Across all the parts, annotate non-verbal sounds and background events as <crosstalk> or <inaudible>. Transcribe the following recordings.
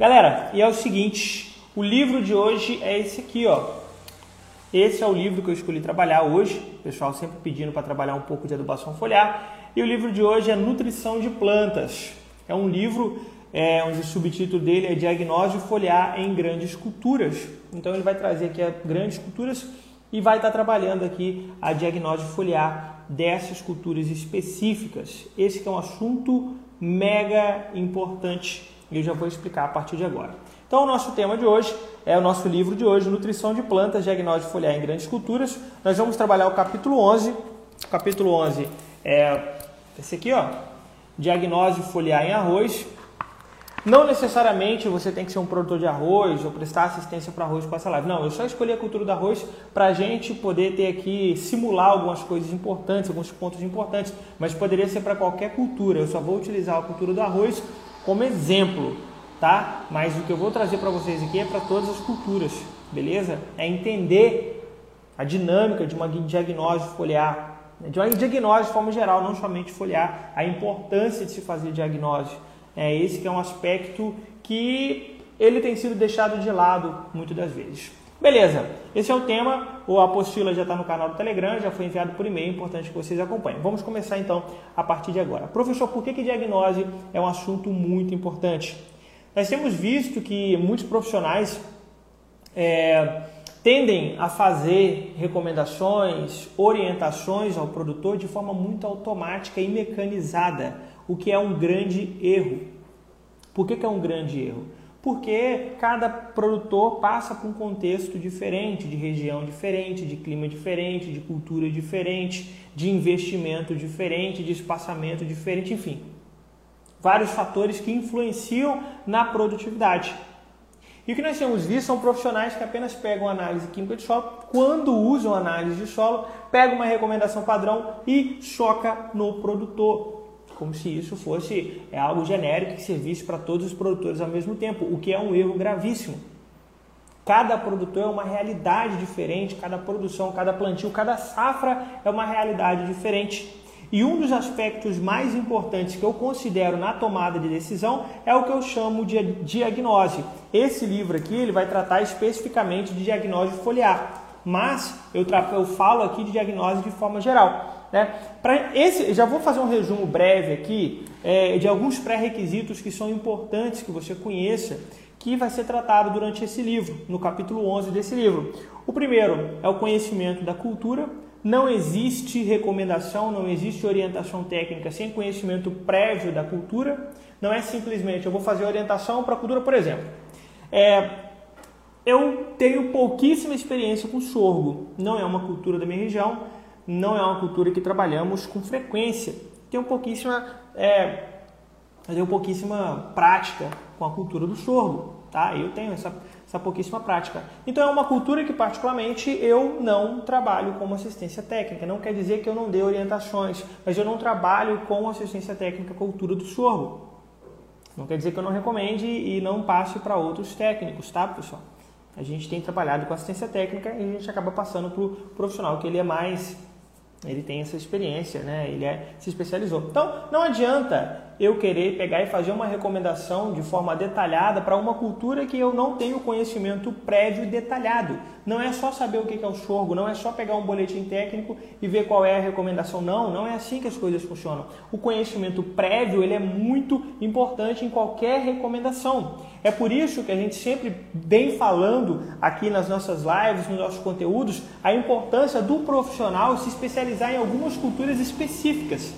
Galera, e é o seguinte, o livro de hoje é esse aqui, ó. Esse é o livro que eu escolhi trabalhar hoje. O pessoal sempre pedindo para trabalhar um pouco de adubação foliar. E o livro de hoje é Nutrição de Plantas. É um livro é, onde o subtítulo dele é Diagnóstico Foliar em Grandes Culturas. Então ele vai trazer aqui grandes culturas e vai estar trabalhando aqui a diagnóstico foliar dessas culturas específicas. Esse é um assunto mega importante e eu já vou explicar a partir de agora. Então, o nosso tema de hoje é o nosso livro de hoje, Nutrição de Plantas, Diagnóstico Foliar em Grandes Culturas. Nós vamos trabalhar o capítulo 11. O capítulo 11 é esse aqui, ó, Diagnóstico Foliar em Arroz. Não necessariamente você tem que ser um produtor de arroz ou prestar assistência para arroz com essa live. Não, eu só escolhi a cultura do arroz para a gente poder ter aqui, simular algumas coisas importantes, alguns pontos importantes, mas poderia ser para qualquer cultura. Eu só vou utilizar a cultura do arroz como exemplo, tá? Mas o que eu vou trazer para vocês aqui é para todas as culturas, beleza? É entender a dinâmica de uma diagnóstico foliar, né? de uma diagnóstico de forma geral, não somente foliar, a importância de se fazer diagnóstico é esse que é um aspecto que ele tem sido deixado de lado muitas das vezes. Beleza, esse é o tema. O apostila já está no canal do Telegram, já foi enviado por e-mail, importante que vocês acompanhem. Vamos começar então a partir de agora. Professor, por que, que diagnose é um assunto muito importante? Nós temos visto que muitos profissionais é, tendem a fazer recomendações, orientações ao produtor de forma muito automática e mecanizada o que é um grande erro. Por que, que é um grande erro? Porque cada produtor passa por um contexto diferente, de região diferente, de clima diferente, de cultura diferente, de investimento diferente, de espaçamento diferente, enfim. Vários fatores que influenciam na produtividade. E o que nós temos visto são profissionais que apenas pegam análise química de solo, quando usam análise de solo, pegam uma recomendação padrão e choca no produtor como se isso fosse é algo genérico que servisse para todos os produtores ao mesmo tempo, o que é um erro gravíssimo. Cada produtor é uma realidade diferente, cada produção, cada plantio, cada safra é uma realidade diferente. E um dos aspectos mais importantes que eu considero na tomada de decisão é o que eu chamo de diagnose. Esse livro aqui ele vai tratar especificamente de diagnóstico foliar, mas eu, eu falo aqui de diagnose de forma geral. Né? Para esse, já vou fazer um resumo breve aqui é, de alguns pré-requisitos que são importantes que você conheça, que vai ser tratado durante esse livro, no capítulo 11 desse livro. O primeiro é o conhecimento da cultura. Não existe recomendação, não existe orientação técnica sem conhecimento prévio da cultura. Não é simplesmente eu vou fazer orientação para a cultura, por exemplo. É, eu tenho pouquíssima experiência com sorgo, não é uma cultura da minha região não é uma cultura que trabalhamos com frequência. Tem um pouquíssima, é, tem um pouquíssima prática com a cultura do sorgo, tá? Eu tenho essa, essa pouquíssima prática. Então é uma cultura que particularmente eu não trabalho como assistência técnica. Não quer dizer que eu não dê orientações, mas eu não trabalho com assistência técnica cultura do sorgo. Não quer dizer que eu não recomende e não passe para outros técnicos, tá, pessoal? A gente tem trabalhado com assistência técnica e a gente acaba passando para o profissional que ele é mais ele tem essa experiência, né? Ele é, se especializou. Então, não adianta eu querer pegar e fazer uma recomendação de forma detalhada para uma cultura que eu não tenho conhecimento prévio e detalhado. Não é só saber o que é o sorgo, não é só pegar um boletim técnico e ver qual é a recomendação. Não, não é assim que as coisas funcionam. O conhecimento prévio ele é muito importante em qualquer recomendação. É por isso que a gente sempre vem falando aqui nas nossas lives, nos nossos conteúdos, a importância do profissional se especializar em algumas culturas específicas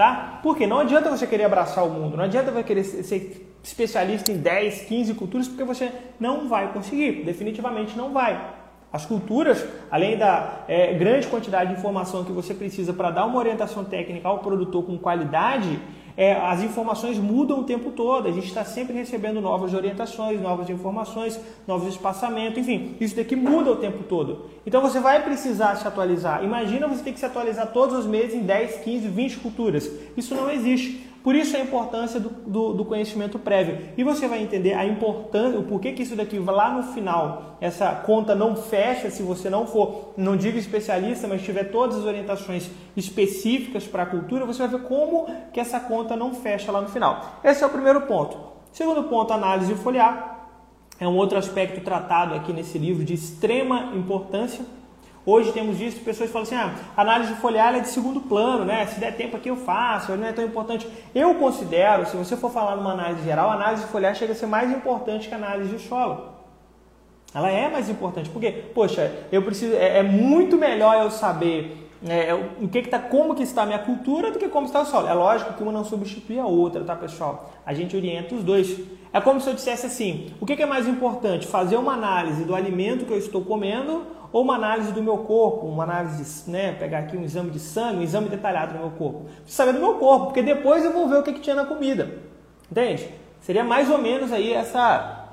tá? Porque não adianta você querer abraçar o mundo, não adianta você querer ser especialista em 10, 15 culturas, porque você não vai conseguir, definitivamente não vai. As culturas, além da é, grande quantidade de informação que você precisa para dar uma orientação técnica ao produtor com qualidade, é, as informações mudam o tempo todo, a gente está sempre recebendo novas orientações, novas informações, novos espaçamentos, enfim, isso daqui muda o tempo todo. Então você vai precisar se atualizar. Imagina você ter que se atualizar todos os meses em 10, 15, 20 culturas. Isso não existe. Por isso a importância do, do, do, conhecimento prévio. E você vai entender a importância, o porquê que isso daqui lá no final, essa conta não fecha se você não for, não digo especialista, mas tiver todas as orientações específicas para a cultura, você vai ver como que essa conta não fecha lá no final. Esse é o primeiro ponto. Segundo ponto, análise foliar. É um outro aspecto tratado aqui nesse livro de extrema importância. Hoje temos visto pessoas falam assim: ah, análise foliar é de segundo plano, né? Se der tempo aqui eu faço, não é tão importante. Eu considero, se você for falar numa análise geral, a análise foliar chega a ser mais importante que a análise de solo. Ela é mais importante, porque, poxa, eu preciso, é, é muito melhor eu saber é, o que, que tá, como que está a minha cultura do que como está o solo. É lógico que uma não substitui a outra, tá pessoal? A gente orienta os dois. É como se eu dissesse assim: o que, é mais importante? Fazer uma análise do alimento que eu estou comendo ou uma análise do meu corpo, uma análise, né, pegar aqui um exame de sangue, um exame detalhado do meu corpo. Preciso saber do meu corpo, porque depois eu vou ver o que, que tinha na comida. Entende? Seria mais ou menos aí essa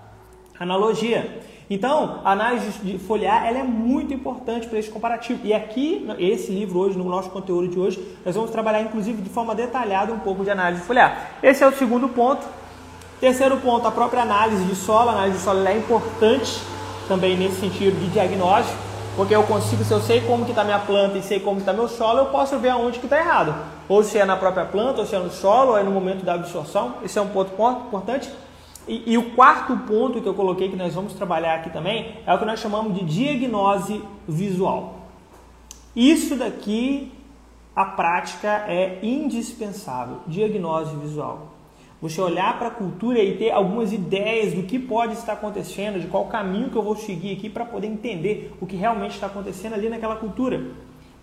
analogia. Então, a análise de foliar ela é muito importante para esse comparativo. E aqui, esse livro hoje, no nosso conteúdo de hoje, nós vamos trabalhar inclusive de forma detalhada um pouco de análise de foliar. Esse é o segundo ponto. Terceiro ponto, a própria análise de solo. A análise de solo é importante também nesse sentido de diagnóstico, porque eu consigo, se eu sei como que está minha planta e sei como está meu solo, eu posso ver aonde que está errado. Ou se é na própria planta, ou se é no solo, ou é no momento da absorção. Esse é um ponto importante. E, e, o quarto ponto que eu coloquei que nós vamos trabalhar aqui também é o que nós chamamos de diagnose visual. Isso daqui, a prática é indispensável. Diagnose visual. Você olhar para a cultura e ter algumas ideias do que pode estar acontecendo, de qual caminho que eu vou seguir aqui para poder entender o que realmente está acontecendo ali naquela cultura.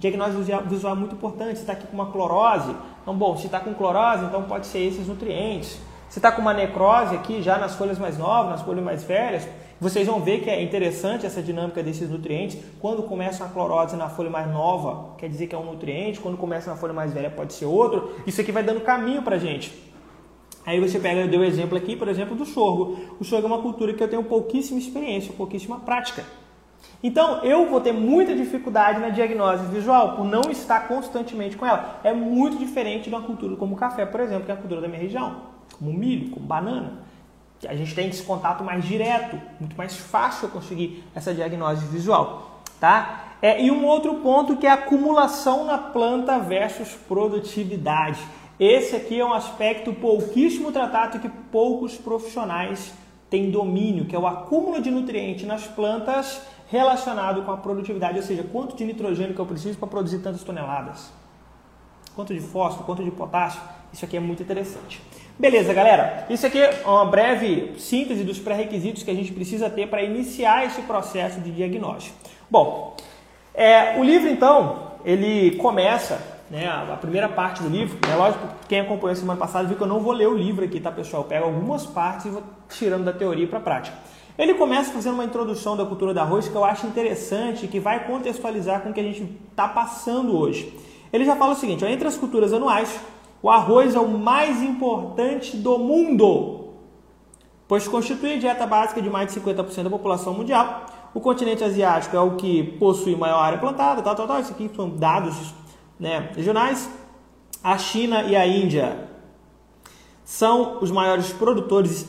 Diagnose visual é muito importante. Está aqui com uma clorose, então, bom, se está com clorose, então pode ser esses nutrientes. Se está com uma necrose aqui, já nas folhas mais novas, nas folhas mais velhas, vocês vão ver que é interessante essa dinâmica desses nutrientes. Quando começa a clorose na folha mais nova, quer dizer que é um nutriente. Quando começa na folha mais velha, pode ser outro. Isso aqui vai dando caminho para a gente. Aí você pega, eu dei o um exemplo aqui, por exemplo, do sorgo. O sorgo é uma cultura que eu tenho pouquíssima experiência, pouquíssima prática. Então, eu vou ter muita dificuldade na diagnose visual por não estar constantemente com ela. É muito diferente de uma cultura como o café, por exemplo, que é a cultura da minha região como milho, como banana. A gente tem esse contato mais direto, muito mais fácil conseguir essa diagnose visual, tá? É, e um outro ponto que é a acumulação na planta versus produtividade. Esse aqui é um aspecto pouquíssimo tratado que poucos profissionais têm domínio, que é o acúmulo de nutrientes nas plantas relacionado com a produtividade, ou seja, quanto de nitrogênio que eu preciso para produzir tantas toneladas, quanto de fósforo, quanto de potássio. Isso aqui é muito interessante. Beleza, galera. Isso aqui é uma breve síntese dos pré-requisitos que a gente precisa ter para iniciar esse processo de diagnóstico. Bom, é, o livro então ele começa, né, a primeira parte do livro. É lógico, quem acompanhou a semana passada viu que eu não vou ler o livro aqui, tá, pessoal? Eu pego algumas partes e vou tirando da teoria para a prática. Ele começa fazendo uma introdução da cultura do arroz que eu acho interessante, que vai contextualizar com o que a gente está passando hoje. Ele já fala o seguinte: ó, entre as culturas anuais, o arroz é o mais importante do mundo, pois constitui a dieta básica de mais de 50% da população mundial. O continente asiático é o que possui maior área plantada, tal, tal, tal. Isso aqui são dados né, regionais. A China e a Índia são os maiores produtores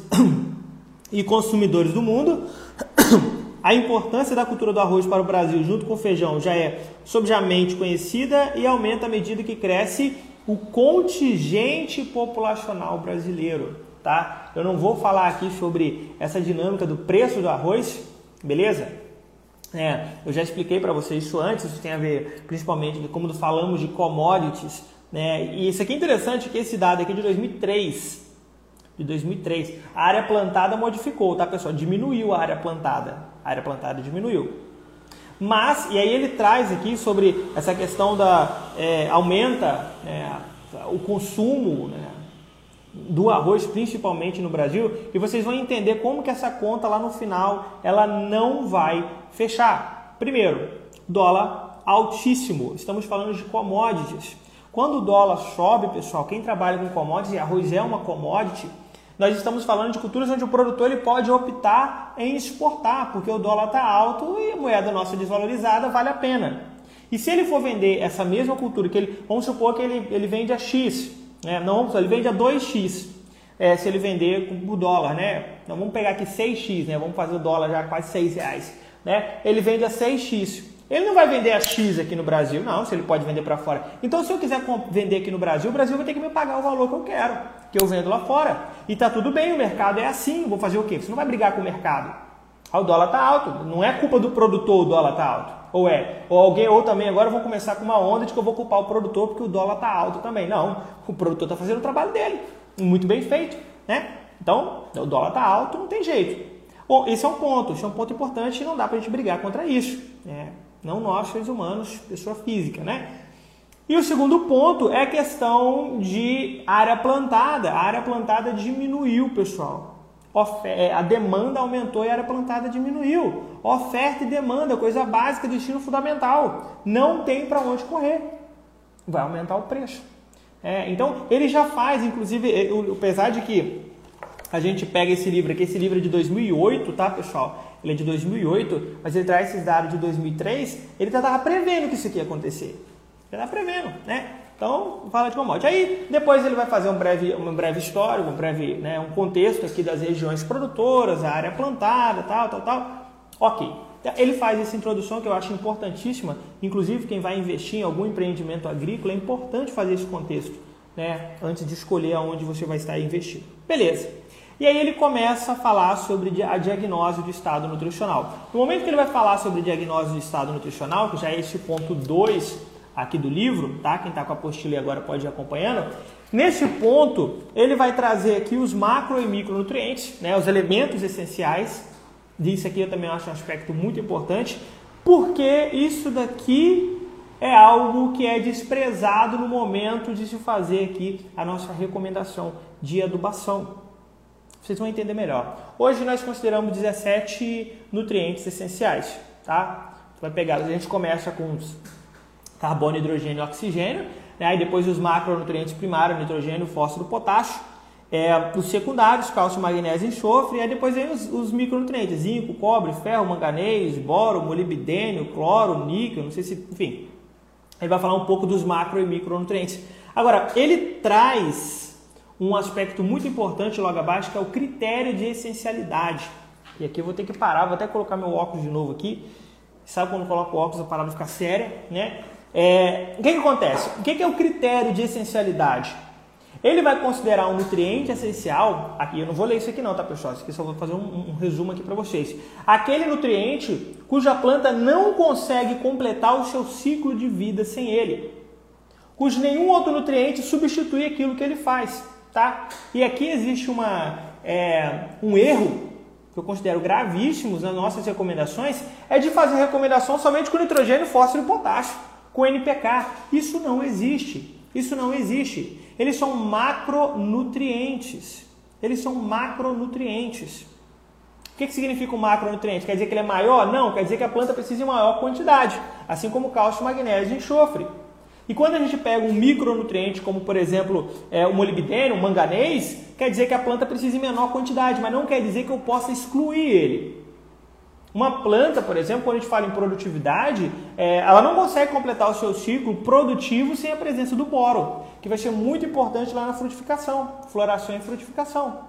<coughs> e consumidores do mundo. <coughs> A importância da cultura do arroz para o Brasil, junto com o feijão, já é sobejamente conhecida e aumenta à medida que cresce o contingente populacional brasileiro, tá? Eu não vou falar aqui sobre essa dinâmica do preço do arroz, beleza? É, eu já expliquei para vocês isso antes, isso tem a ver principalmente com como falamos de commodities, né? E isso aqui é interessante que esse dado aqui é de 2003, de 2003, a área plantada modificou, tá pessoal? Diminuiu a área plantada, a área plantada diminuiu. Mas, e aí ele traz aqui sobre essa questão da é, aumenta é, o consumo né, do arroz, principalmente no Brasil, e vocês vão entender como que essa conta lá no final ela não vai fechar. Primeiro, dólar altíssimo. Estamos falando de commodities. Quando o dólar sobe, pessoal, quem trabalha com commodities, e arroz é uma commodity, nós estamos falando de culturas onde o produtor ele pode optar em exportar, porque o dólar está alto e a moeda nossa desvalorizada vale a pena. E se ele for vender essa mesma cultura, que ele, vamos supor que ele, ele vende a X, né? não, ele vende a 2X, é, se ele vender por dólar, né? Então vamos pegar aqui 6X, né? vamos fazer o dólar já quase 6 reais. Né? Ele vende a 6X. Ele não vai vender a X aqui no Brasil, não, se ele pode vender para fora. Então, se eu quiser vender aqui no Brasil, o Brasil vai ter que me pagar o valor que eu quero, que eu vendo lá fora. E tá tudo bem, o mercado é assim, vou fazer o quê? Você não vai brigar com o mercado. Ah, o dólar tá alto, não é culpa do produtor o dólar tá alto. Ou é? Ou alguém, ou também agora vão começar com uma onda de que eu vou culpar o produtor porque o dólar tá alto também. Não, o produtor está fazendo o trabalho dele, muito bem feito, né? Então, o dólar tá alto, não tem jeito. Bom, esse é um ponto, esse é um ponto importante e não dá para a gente brigar contra isso. Né? Não nós, seres humanos, pessoa física, né? E o segundo ponto é a questão de área plantada. A área plantada diminuiu, pessoal. É, a demanda aumentou e a área plantada diminuiu. Oferta e demanda, coisa básica, destino fundamental. Não tem para onde correr. Vai aumentar o preço. É, então, ele já faz, inclusive, apesar de que a gente pega esse livro aqui, esse livro é de 2008, tá, pessoal? Ele é de 2008, mas ele traz esses dados de 2003. Ele já estava prevendo que isso aqui ia acontecer. Já estava prevendo, né? Então, fala de commodity. Aí, depois ele vai fazer um breve, um breve histórico, um breve, né, um contexto aqui das regiões produtoras, a área plantada, tal, tal, tal. Ok. Ele faz essa introdução que eu acho importantíssima. Inclusive, quem vai investir em algum empreendimento agrícola, é importante fazer esse contexto, né, antes de escolher aonde você vai estar investindo. Beleza. E aí ele começa a falar sobre a diagnose do estado nutricional. No momento que ele vai falar sobre diagnose do estado nutricional, que já é esse ponto 2 aqui do livro, tá? Quem está com a apostila agora pode ir acompanhando. Nesse ponto, ele vai trazer aqui os macro e micronutrientes, né, os elementos essenciais. Isso aqui eu também acho um aspecto muito importante, porque isso daqui é algo que é desprezado no momento de se fazer aqui a nossa recomendação de adubação vocês vão entender melhor. Hoje nós consideramos 17 nutrientes essenciais, tá? Vai pegar, a gente começa com os carbono, hidrogênio e oxigênio, né? aí depois os macronutrientes primários, nitrogênio, fósforo, potássio, é, os secundários, cálcio, magnésio e enxofre, e aí depois vem os, os, micronutrientes, zinco, cobre, ferro, manganês, boro, molibdênio, cloro, níquel, não sei se, enfim. Ele vai falar um pouco dos macro e micronutrientes. Agora, ele traz um aspecto muito importante logo abaixo, que é o critério de essencialidade. E aqui eu vou ter que parar, vou até colocar meu óculos de novo aqui. Sabe quando coloco o óculos a parada fica séria, né? É, o que, que acontece? O que, que é o critério de essencialidade? Ele vai considerar um nutriente essencial, aqui eu não vou ler isso aqui não, tá pessoal? Isso aqui só vou fazer um, um resumo aqui para vocês. Aquele nutriente cuja planta não consegue completar o seu ciclo de vida sem ele, cujo nenhum outro nutriente substitui aquilo que ele faz. Tá? E aqui existe uma, é, um erro que eu considero gravíssimo nas nossas recomendações, é de fazer recomendação somente com nitrogênio, fósforo e potássio, com NPK. Isso não existe. Isso não existe. Eles são macronutrientes. Eles são macronutrientes. O que, que significa um macronutriente? Quer dizer que ele é maior? Não, quer dizer que a planta precisa de maior quantidade, assim como cálcio, magnésio e enxofre. E quando a gente pega um micronutriente, como por exemplo é, o molibdênio, o manganês, quer dizer que a planta precisa em menor quantidade, mas não quer dizer que eu possa excluir ele. Uma planta, por exemplo, quando a gente fala em produtividade, é, ela não consegue completar o seu ciclo produtivo sem a presença do boro, que vai ser muito importante lá na frutificação, floração e frutificação.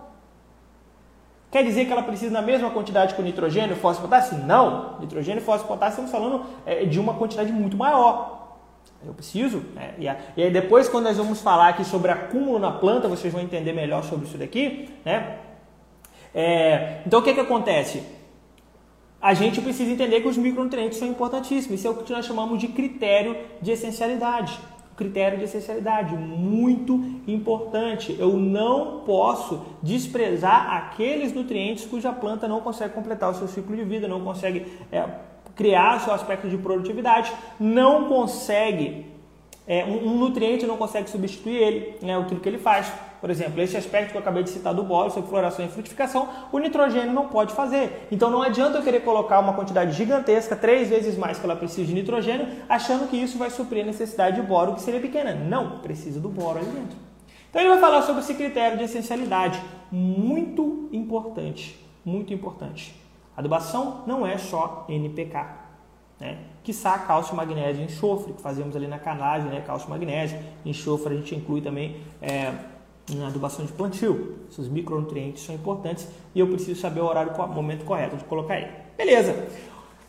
Quer dizer que ela precisa na mesma quantidade com nitrogênio, fósforo e potássio? Não. Nitrogênio, fósforo e potássio estamos falando é, de uma quantidade muito maior. Eu preciso. Né? E, aí depois, quando nós vamos falar aqui sobre acúmulo na planta, vocês vão entender melhor sobre isso daqui. Né? É, então, o que, que acontece? A gente precisa entender que os micronutrientes são importantíssimos. Isso é o que nós chamamos de critério de essencialidade. Critério de essencialidade, muito importante. Eu não posso desprezar aqueles nutrientes cuja planta não consegue completar o seu ciclo de vida, não consegue é, criar seu aspecto de produtividade, não consegue, é, um, um, nutriente não consegue substituir ele, né, aquilo que ele faz. Por exemplo, esse aspecto que eu acabei de citar do bolo, sobre floração e frutificação, o nitrogênio não pode fazer. Então não adianta eu querer colocar uma quantidade gigantesca, três vezes mais que ela precisa de nitrogênio, achando que isso vai suprir a necessidade de boro, que seria pequena. Não, precisa do boro ali dentro. Então ele vai falar sobre esse critério de essencialidade, muito importante, muito importante. Adubação não é só NPK, né? Quiçá cálcio, magnésio e enxofre, que fazemos ali na canagem, né? Cálcio, magnésio, enxofre a gente inclui também é, na adubação de plantio. Esses micronutrientes são importantes e eu preciso saber o horário, o momento correto de colocar ele. Beleza.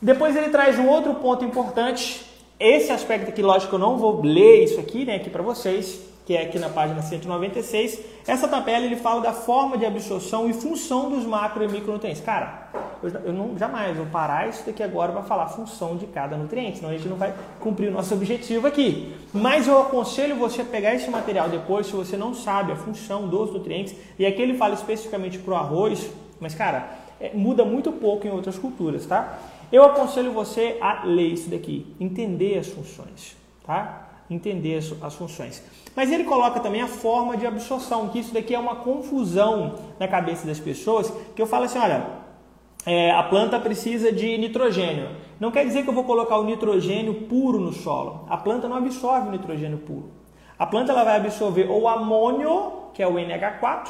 Depois ele traz um outro ponto importante. Esse aspecto aqui, lógico, eu não vou ler isso aqui, né, aqui para vocês, que é aqui na página 196. Essa tabela ele fala da forma de absorção e função dos macro e micronutrientes. Cara, eu, eu não jamais vou parar isso daqui agora para falar função de cada nutriente, senão a gente não vai cumprir o nosso objetivo aqui. Mas eu aconselho você a pegar esse material depois, se você não sabe a função dos nutrientes, e aqui ele fala especificamente para o arroz, mas cara, é, muda muito pouco em outras culturas, tá? Eu aconselho você a ler isso daqui, entender as funções, tá? Entender as, as funções. Mas ele coloca também a forma de absorção, que isso daqui é uma confusão na cabeça das pessoas, que eu falo assim, olha, é, a planta precisa de nitrogênio. Não quer dizer que eu vou colocar o nitrogênio puro no solo. A planta não absorve o nitrogênio puro. A planta ela vai absorver ou o amônio, que é o NH4,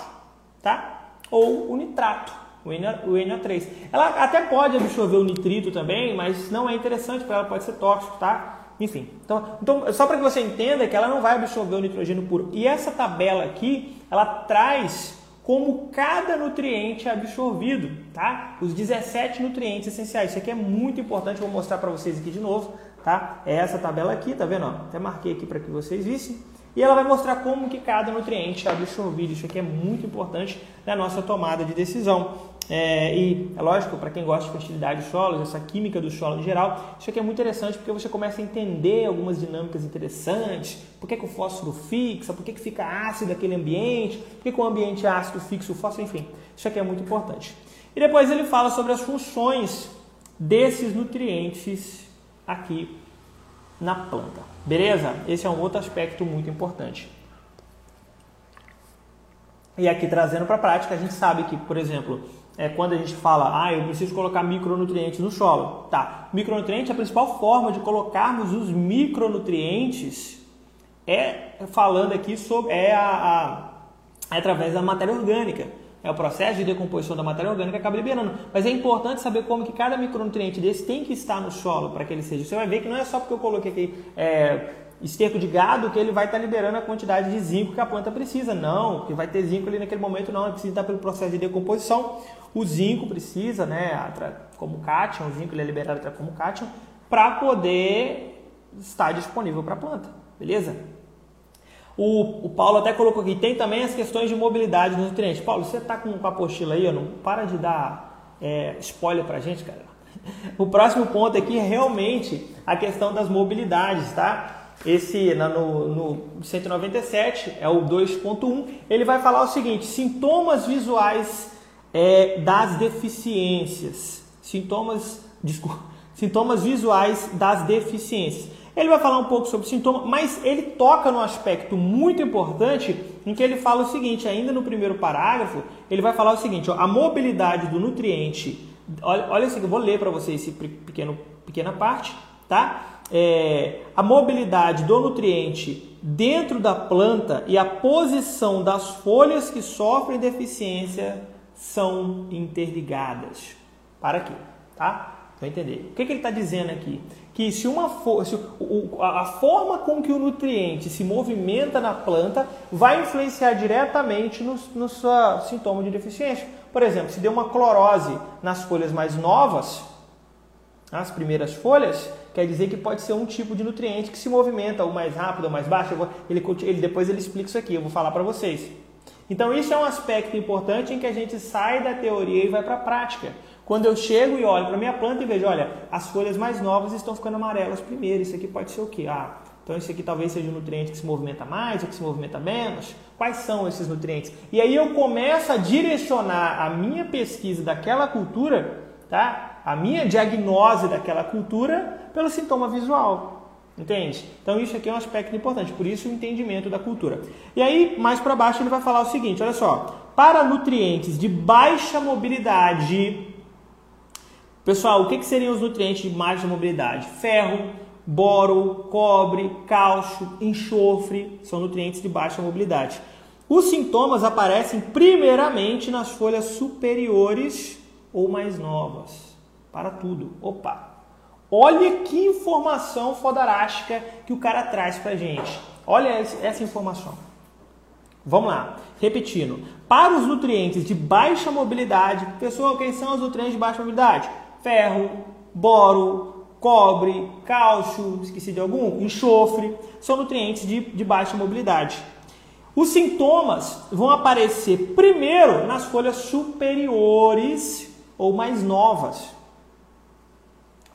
tá? Ou o nitrato, o NO3. Ela até pode absorver o nitrito também, mas não é interessante para ela, pode ser tóxico, tá? Enfim, então, então só para que você entenda que ela não vai absorver o nitrogênio puro. E essa tabela aqui, ela traz como cada nutriente é absorvido, tá? Os 17 nutrientes essenciais. Isso aqui é muito importante, vou mostrar para vocês aqui de novo, tá? É essa tabela aqui, tá vendo? Até marquei aqui para que vocês vissem. E ela vai mostrar como que cada nutriente é absorvido. Isso aqui é muito importante na nossa tomada de decisão. É, e é lógico, para quem gosta de fertilidade de solos, essa química do solo em geral, isso aqui é muito interessante porque você começa a entender algumas dinâmicas interessantes. Por que, que o fósforo fixa? Por que, que fica ácido aquele ambiente? Por que, que o ambiente é ácido fixa o fósforo? Enfim, isso aqui é muito importante. E depois ele fala sobre as funções desses nutrientes aqui na planta. Beleza? Esse é um outro aspecto muito importante. E aqui trazendo para a prática, a gente sabe que, por exemplo, é quando a gente fala, ah, eu preciso colocar micronutrientes no solo. Tá, micronutriente, a principal forma de colocarmos os micronutrientes é falando aqui sobre é a, a é através da matéria orgânica. É o processo de decomposição da matéria orgânica que acaba liberando. Mas é importante saber como que cada micronutriente desse tem que estar no solo para que ele seja. Você vai ver que não é só porque eu coloquei aqui é, esterco de gado que ele vai estar liberando a quantidade de zinco que a planta precisa. Não, que vai ter zinco ali naquele momento, não. Precisa estar pelo processo de decomposição. O zinco precisa, né, como cátion, o zinco ele é liberado como cátion, para poder estar disponível para a planta. Beleza? O, o, Paulo até colocou aqui, tem também as questões de mobilidade dos nutrientes. Paulo, você está com, com, a apostila aí, não para de dar é, spoiler para a gente, cara. <laughs> O próximo ponto aqui é realmente a questão das mobilidades, tá? Esse no, no 197 é o 2.1. Ele vai falar o seguinte: sintomas visuais é, das deficiências. Sintomas, desculpa, sintomas visuais das deficiências. Ele vai falar um pouco sobre sintomas, mas ele toca no aspecto muito importante em que ele fala o seguinte, ainda no primeiro parágrafo, ele vai falar o seguinte, ó, a mobilidade do nutriente, olha, olha assim, eu vou ler para vocês esse pequeno, pequena parte, tá? É, a mobilidade do nutriente dentro da planta e a posição das folhas que sofrem deficiência são interligadas. Para aqui, tá? Para entender. O que, que ele está dizendo aqui? Que se uma se o, a forma com que o nutriente se movimenta na planta vai influenciar diretamente no, no seu sintoma de deficiência. Por exemplo, se deu uma clorose nas folhas mais novas, as primeiras folhas, quer dizer que pode ser um tipo de nutriente que se movimenta ou mais rápido ou mais baixo. Ele, ele, depois ele explica isso aqui, eu vou falar para vocês. Então isso é um aspecto importante em que a gente sai da teoria e vai para a prática. Quando eu chego e olho para minha planta e vejo, olha, as folhas mais novas estão ficando amarelas primeiro, isso aqui pode ser o quê? Ah, então isso aqui talvez seja um nutriente que se movimenta mais ou que se movimenta menos. Quais são esses nutrientes? E aí eu começo a direcionar a minha pesquisa daquela cultura, tá? a minha diagnose daquela cultura pelo sintoma visual. Entende? Então isso aqui é um aspecto importante, por isso o entendimento da cultura. E aí, mais para baixo, ele vai falar o seguinte: olha só, para nutrientes de baixa mobilidade. Pessoal, o que, que seriam os nutrientes de baixa mobilidade? Ferro, boro, cobre, cálcio, enxofre, são nutrientes de baixa mobilidade. Os sintomas aparecem primeiramente nas folhas superiores ou mais novas para tudo. Opa! Olha que informação fodarástica que o cara traz para gente. Olha essa informação. Vamos lá, repetindo. Para os nutrientes de baixa mobilidade, pessoal, quem são os nutrientes de baixa mobilidade? Ferro, boro, cobre, cálcio, esqueci de algum, enxofre, são nutrientes de, de baixa mobilidade. Os sintomas vão aparecer primeiro nas folhas superiores ou mais novas.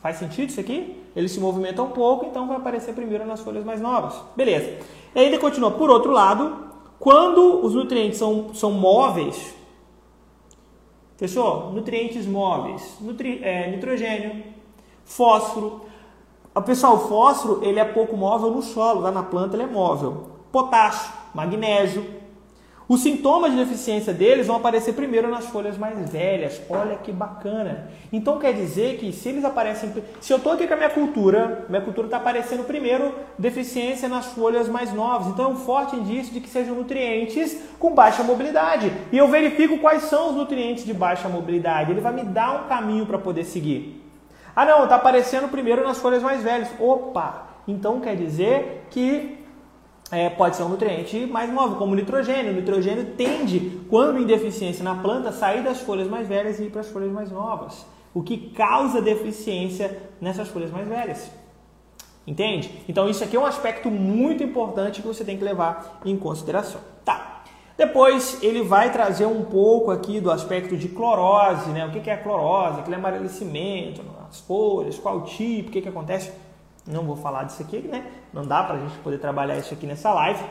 Faz sentido isso aqui? Ele se movimenta um pouco, então vai aparecer primeiro nas folhas mais novas. Beleza. E ainda continua. Por outro lado, quando os nutrientes são, são móveis, fechou? Nutrientes móveis, nutri, é, nitrogênio, fósforo. Pessoal, o fósforo ele é pouco móvel no solo, lá na planta ele é móvel. Potássio, magnésio, os sintomas de deficiência deles vão aparecer primeiro nas folhas mais velhas. Olha que bacana. Então quer dizer que se eles aparecem. Se eu estou aqui com a minha cultura, minha cultura está aparecendo primeiro deficiência nas folhas mais novas. Então é um forte indício de que sejam nutrientes com baixa mobilidade. E eu verifico quais são os nutrientes de baixa mobilidade. Ele vai me dar um caminho para poder seguir. Ah, não, está aparecendo primeiro nas folhas mais velhas. Opa! Então quer dizer que é, pode ser um nutriente mais móvel, como o nitrogênio. O nitrogênio tende, quando em deficiência na planta, sair das folhas mais velhas e ir para as folhas mais novas. O que causa deficiência nessas folhas mais velhas. Entende? Então isso aqui é um aspecto muito importante que você tem que levar em consideração. Tá. Depois ele vai trazer um pouco aqui do aspecto de clorose, né? O que é a clorose? Aquele amarelecimento nas folhas, qual tipo, o que, que acontece? Não vou falar disso aqui, né? Não dá para a gente poder trabalhar isso aqui nessa live.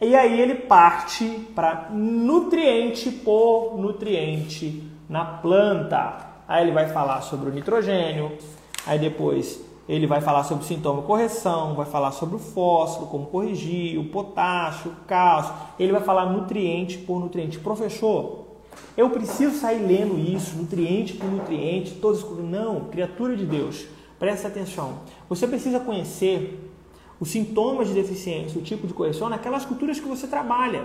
E aí ele parte para nutriente por nutriente na planta. Aí ele vai falar sobre o nitrogênio, aí depois ele vai falar sobre o sintoma correção, vai falar sobre o fósforo, como corrigir, o potássio, o cálcio. Ele vai falar nutriente por nutriente. Professor, eu preciso sair lendo isso, nutriente por nutriente, todas as Não, criatura de Deus. Preste atenção. Você precisa conhecer os sintomas de deficiência, o tipo de correção naquelas culturas que você trabalha.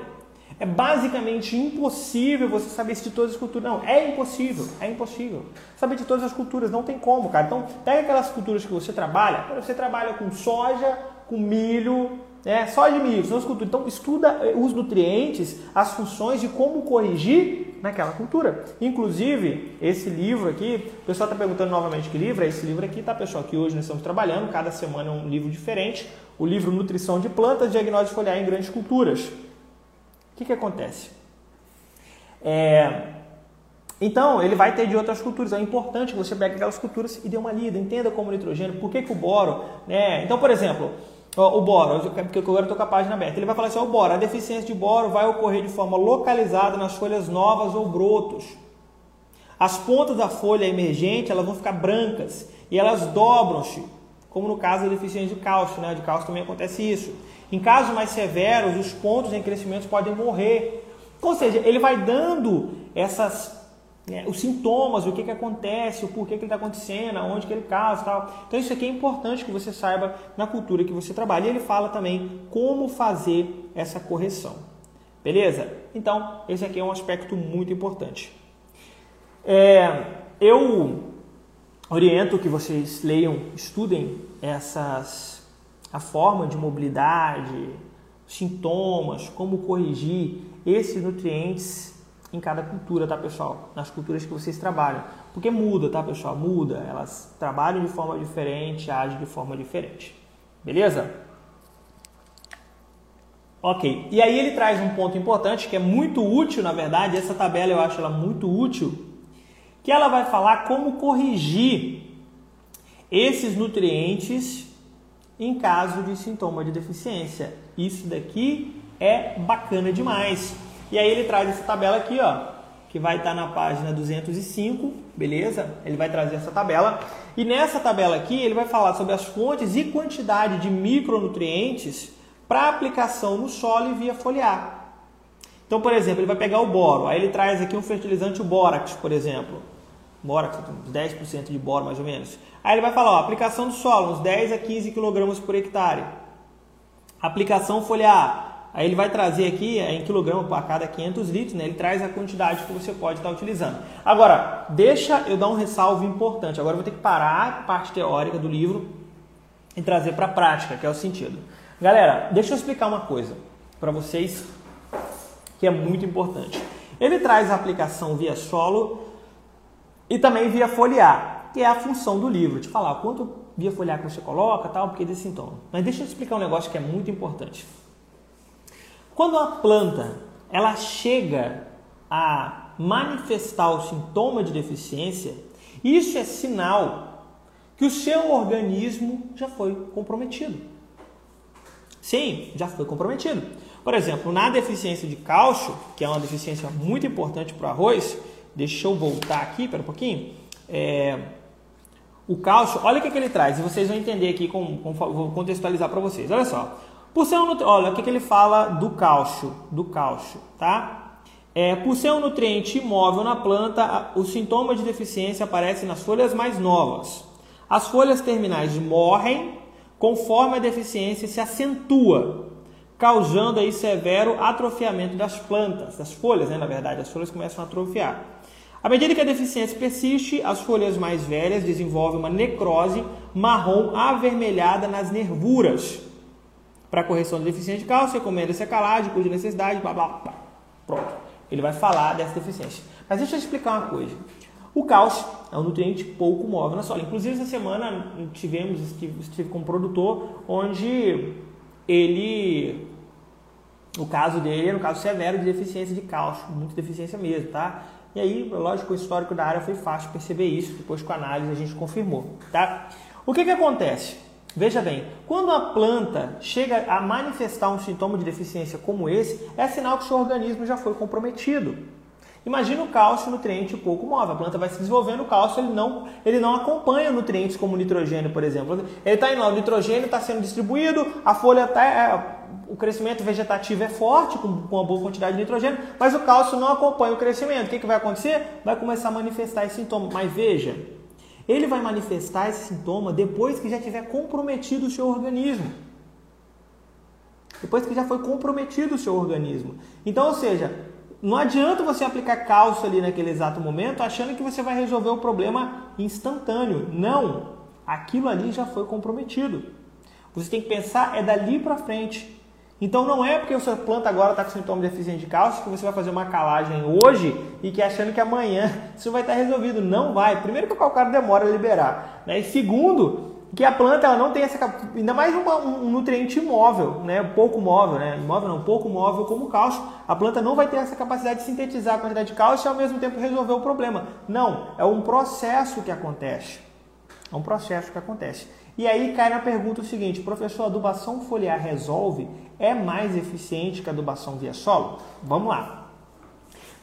É basicamente impossível você saber de todas as culturas. Não, é impossível, é impossível. Saber de todas as culturas, não tem como, cara. Então, pega aquelas culturas que você trabalha, você trabalha com soja, com milho, é, só de milho, são as culturas. Então, estuda os nutrientes, as funções e como corrigir naquela cultura. Inclusive, esse livro aqui, o pessoal está perguntando novamente que livro é esse livro aqui, tá, pessoal? Que hoje nós estamos trabalhando, cada semana é um livro diferente. O livro Nutrição de Plantas, Diagnóstico Foliar em Grandes Culturas. O que, que acontece? É, então, ele vai ter de outras culturas. É importante que você pegue aquelas culturas e dê uma lida, entenda como nitrogênio, por que, que o boro. Né? Então, por exemplo, o boro, porque agora estou com a página aberta. Ele vai falar assim: o boro, a deficiência de boro vai ocorrer de forma localizada nas folhas novas ou brotos. As pontas da folha emergente elas vão ficar brancas e elas dobram-se, como no caso da deficiência de cálcio, né? De cálcio também acontece isso. Em casos mais severos, os pontos em crescimento podem morrer. Ou seja, ele vai dando essas né, os sintomas, o que, que acontece, o porquê que ele está acontecendo, aonde que ele causa tal. Então isso aqui é importante que você saiba na cultura que você trabalha. E ele fala também como fazer essa correção. Beleza? Então, esse aqui é um aspecto muito importante. É, eu oriento que vocês leiam, estudem essas a forma de mobilidade, sintomas, como corrigir esses nutrientes em cada cultura, tá, pessoal? Nas culturas que vocês trabalham. Porque muda, tá, pessoal? Muda. Elas trabalham de forma diferente, agem de forma diferente. Beleza? Ok. E aí ele traz um ponto importante que é muito útil, na verdade. Essa tabela eu acho ela muito útil. Que ela vai falar como corrigir esses nutrientes em caso de sintoma de deficiência. Isso daqui é bacana demais. E aí ele traz essa tabela aqui, ó, que vai estar na página 205, beleza? Ele vai trazer essa tabela. E nessa tabela aqui, ele vai falar sobre as fontes e quantidade de micronutrientes para aplicação no solo e via foliar. Então, por exemplo, ele vai pegar o boro, aí ele traz aqui um fertilizante, o bórax, por exemplo. Bórax, 10% de boro mais ou menos. Aí ele vai falar, ó, aplicação do solo, uns 10 a 15 kg por hectare. Aplicação foliar, Aí ele vai trazer aqui é, em quilograma para cada 500 litros, né? ele traz a quantidade que você pode estar utilizando. Agora, deixa eu dar um ressalvo importante. Agora eu vou ter que parar a parte teórica do livro e trazer para a prática, que é o sentido. Galera, deixa eu explicar uma coisa para vocês que é muito importante. Ele traz a aplicação via solo e também via foliar. Que é a função do livro, te falar quanto via foliar que você coloca, tal, porque desse sintoma. Mas deixa eu explicar um negócio que é muito importante. Quando a planta ela chega a manifestar o sintoma de deficiência, isso é sinal que o seu organismo já foi comprometido. Sim, já foi comprometido. Por exemplo, na deficiência de cálcio, que é uma deficiência muito importante para o arroz, deixa eu voltar aqui, para um pouquinho. É, o cálcio, olha o que, que ele traz, e vocês vão entender aqui, com, com, vou contextualizar para vocês. Olha só, por ser um, olha o que, que ele fala do cálcio, do cálcio, tá? É, por ser um nutriente imóvel na planta, os sintomas de deficiência aparecem nas folhas mais novas. As folhas terminais morrem conforme a deficiência se acentua, causando aí severo atrofiamento das plantas, das folhas, né, na verdade, as folhas começam a atrofiar. À medida que a deficiência persiste, as folhas mais velhas desenvolvem uma necrose marrom avermelhada nas nervuras. Para correção da deficiência de cálcio, recomenda-se a calagem, cuja necessidade, blá, blá, blá. Pronto. Ele vai falar dessa deficiência. Mas deixa eu explicar uma coisa. O cálcio é um nutriente pouco móvel na sola. Inclusive, essa semana tivemos, estive com um produtor onde ele, o caso dele era um caso severo de deficiência de cálcio, muita deficiência mesmo, tá? E aí, lógico, o histórico da área foi fácil perceber isso, depois com a análise a gente confirmou, tá? O que que acontece? Veja bem, quando a planta chega a manifestar um sintoma de deficiência como esse, é sinal que seu organismo já foi comprometido. Imagina o cálcio nutriente pouco móvel. A planta vai se desenvolvendo, o cálcio ele não, ele não acompanha nutrientes como nitrogênio, por exemplo. Ele está indo lá, o nitrogênio está sendo distribuído, a folha está. É, o crescimento vegetativo é forte, com, com uma boa quantidade de nitrogênio, mas o cálcio não acompanha o crescimento. O que, que vai acontecer? Vai começar a manifestar esse sintoma. Mas veja, ele vai manifestar esse sintoma depois que já tiver comprometido o seu organismo. Depois que já foi comprometido o seu organismo. Então, ou seja, não adianta você aplicar cálcio ali naquele exato momento achando que você vai resolver o problema instantâneo. Não! Aquilo ali já foi comprometido. Você tem que pensar é dali para frente. Então não é porque a sua planta agora está com sintoma de deficiência de cálcio que você vai fazer uma calagem hoje e que achando que amanhã <laughs> isso vai estar resolvido. Não vai. Primeiro que o calcário demora a liberar. Né? E segundo, que a planta ela não tem essa ainda mais uma, um nutriente imóvel, né, pouco móvel, né, imóvel não, pouco móvel como o cálcio, a planta não vai ter essa capacidade de sintetizar a quantidade de cálcio e ao mesmo tempo resolver o problema. Não, é um processo que acontece. É um processo que acontece. E aí cai na pergunta o seguinte, professor, adubação foliar resolve? É mais eficiente que a adubação via solo? Vamos lá.